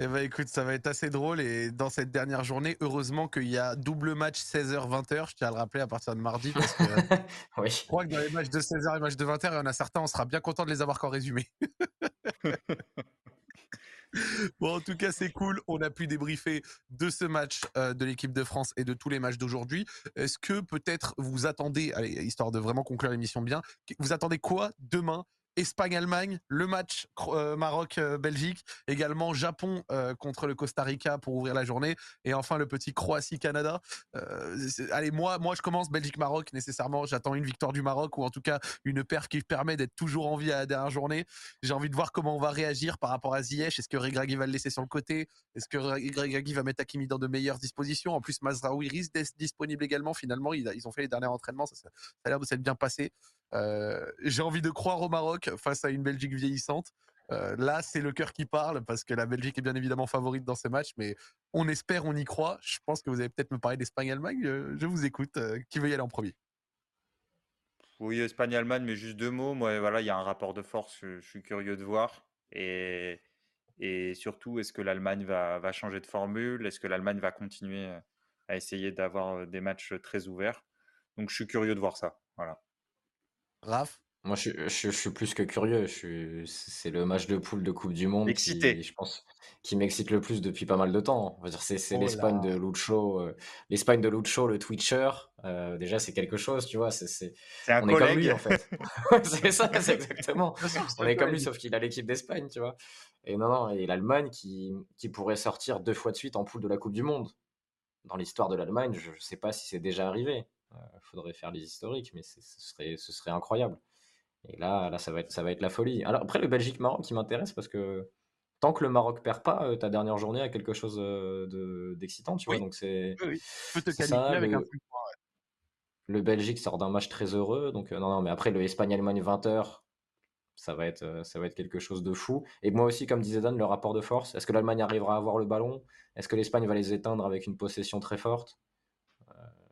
Eh ben écoute, ça va être assez drôle et dans cette dernière journée, heureusement qu'il y a double match 16h-20h, je tiens à le rappeler à partir de mardi parce que oui. je crois que dans les matchs de 16h et les matchs de 20h, il y en a certains, on sera bien content de les avoir qu'en résumé. bon, en tout cas, c'est cool. On a pu débriefer de ce match euh, de l'équipe de France et de tous les matchs d'aujourd'hui. Est-ce que peut-être vous attendez, allez, histoire de vraiment conclure l'émission bien, vous attendez quoi demain Espagne-Allemagne, le match euh, Maroc-Belgique, également Japon euh, contre le Costa Rica pour ouvrir la journée, et enfin le petit Croatie-Canada. Euh, allez, moi, moi je commence Belgique-Maroc nécessairement. J'attends une victoire du Maroc ou en tout cas une perf qui permet d'être toujours en vie à la dernière journée. J'ai envie de voir comment on va réagir par rapport à Ziyech. Est-ce que Regragui va le laisser sur le côté? Est-ce que Regragui va mettre Hakimi dans de meilleures dispositions? En plus, Mazraoui risque d'être disponible également. Finalement, ils, ont fait les derniers entraînements. Ça, ça a l'air de s'être bien passé. Euh, j'ai envie de croire au Maroc face à une Belgique vieillissante. Euh, là, c'est le cœur qui parle parce que la Belgique est bien évidemment favorite dans ces matchs, mais on espère, on y croit. Je pense que vous allez peut-être me parler d'Espagne-Allemagne. Je, vous écoute. Euh, qui veut y aller en premier? Oui, Espagne-Allemagne, mais juste deux mots. Moi, voilà, il y a un rapport de force. Je, suis curieux de voir. Et, et surtout, est-ce que l'Allemagne va, va, changer de formule? Est-ce que l'Allemagne va continuer à essayer d'avoir des matchs très ouverts? Donc, je suis curieux de voir ça. Voilà. Raph? Moi, je, je- suis plus que curieux. c'est le match de poule de Coupe du Monde qui, je pense, qui m'excite le plus depuis pas mal de temps. dire, c'est c'est oh l'Espagne de Lucho, euh, l'Espagne de Lucho, le Twitcher. Euh, déjà, c'est quelque chose, tu vois. C'est, c'est, un on est comme lui, en fait. c'est ça, c'est exactement. On est comme lui, sauf qu'il a l'équipe d'Espagne, tu vois. Et non, non, et l'Allemagne qui, qui pourrait sortir deux fois de suite en poule de la Coupe du Monde. Dans l'histoire de l'Allemagne, je ne sais pas si c'est déjà arrivé. Il faudrait faire les historiques, mais ce serait, ce serait incroyable. Et là, là ça, va être, ça va être la folie. Alors après, le Belgique-Maroc qui m'intéresse parce que tant que le Maroc perd pas, ta dernière journée a quelque chose d'excitant, tu vois. Donc c'est. Oui, te qualifier avec un Le Belgique sort d'un match très heureux. Donc non, non, mais après, le Espagne-Allemagne 20h, ça va, être, ça va être quelque chose de fou. Et moi aussi, comme disait Dan, le rapport de force. Est-ce que l'Allemagne arrivera à avoir le ballon? Est-ce que l'Espagne va les éteindre avec une possession très forte?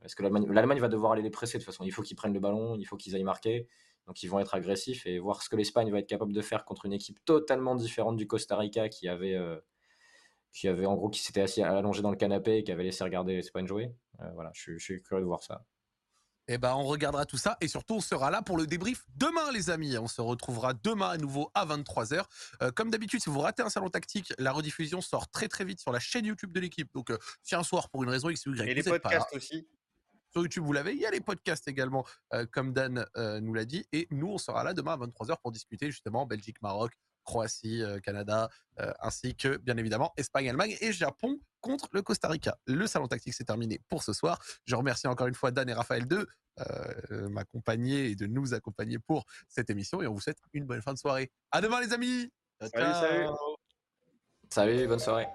Est-ce que l'Allemagne va devoir aller les presser de toute façon Il faut qu'ils prennent le ballon, il faut qu'ils aillent marquer. Donc ils vont être agressifs et voir ce que l'Espagne va être capable de faire contre une équipe totalement différente du Costa Rica qui avait, euh, qui avait en gros qui s'était assis allongé dans le canapé et qui avait laissé regarder l'Espagne jouer. Euh, voilà, je, suis curieux de voir ça. Eh ben, on regardera tout ça et surtout, on sera là pour le débrief demain, les amis. On se retrouvera demain à nouveau à 23h. Euh, comme d'habitude, si vous ratez un salon tactique, la rediffusion sort très très vite sur la chaîne YouTube de l'équipe. Donc, si un soir, pour une raison X ou Y, et les podcasts aussi sur YouTube, vous l'avez. Il y a les podcasts également, euh, comme Dan euh, nous l'a dit. Et nous, on sera là demain à 23h pour discuter justement Belgique, Maroc, Croatie, euh, Canada, ainsi que bien évidemment Espagne, Allemagne et Japon contre le Costa Rica. Le salon tactique s'est terminé pour ce soir. Je remercie encore une fois Dan et Raphaël de m'accompagner et de nous accompagner pour cette émission et on vous souhaite une bonne fin de soirée. À demain les amis. salut. Salut, bonne soirée.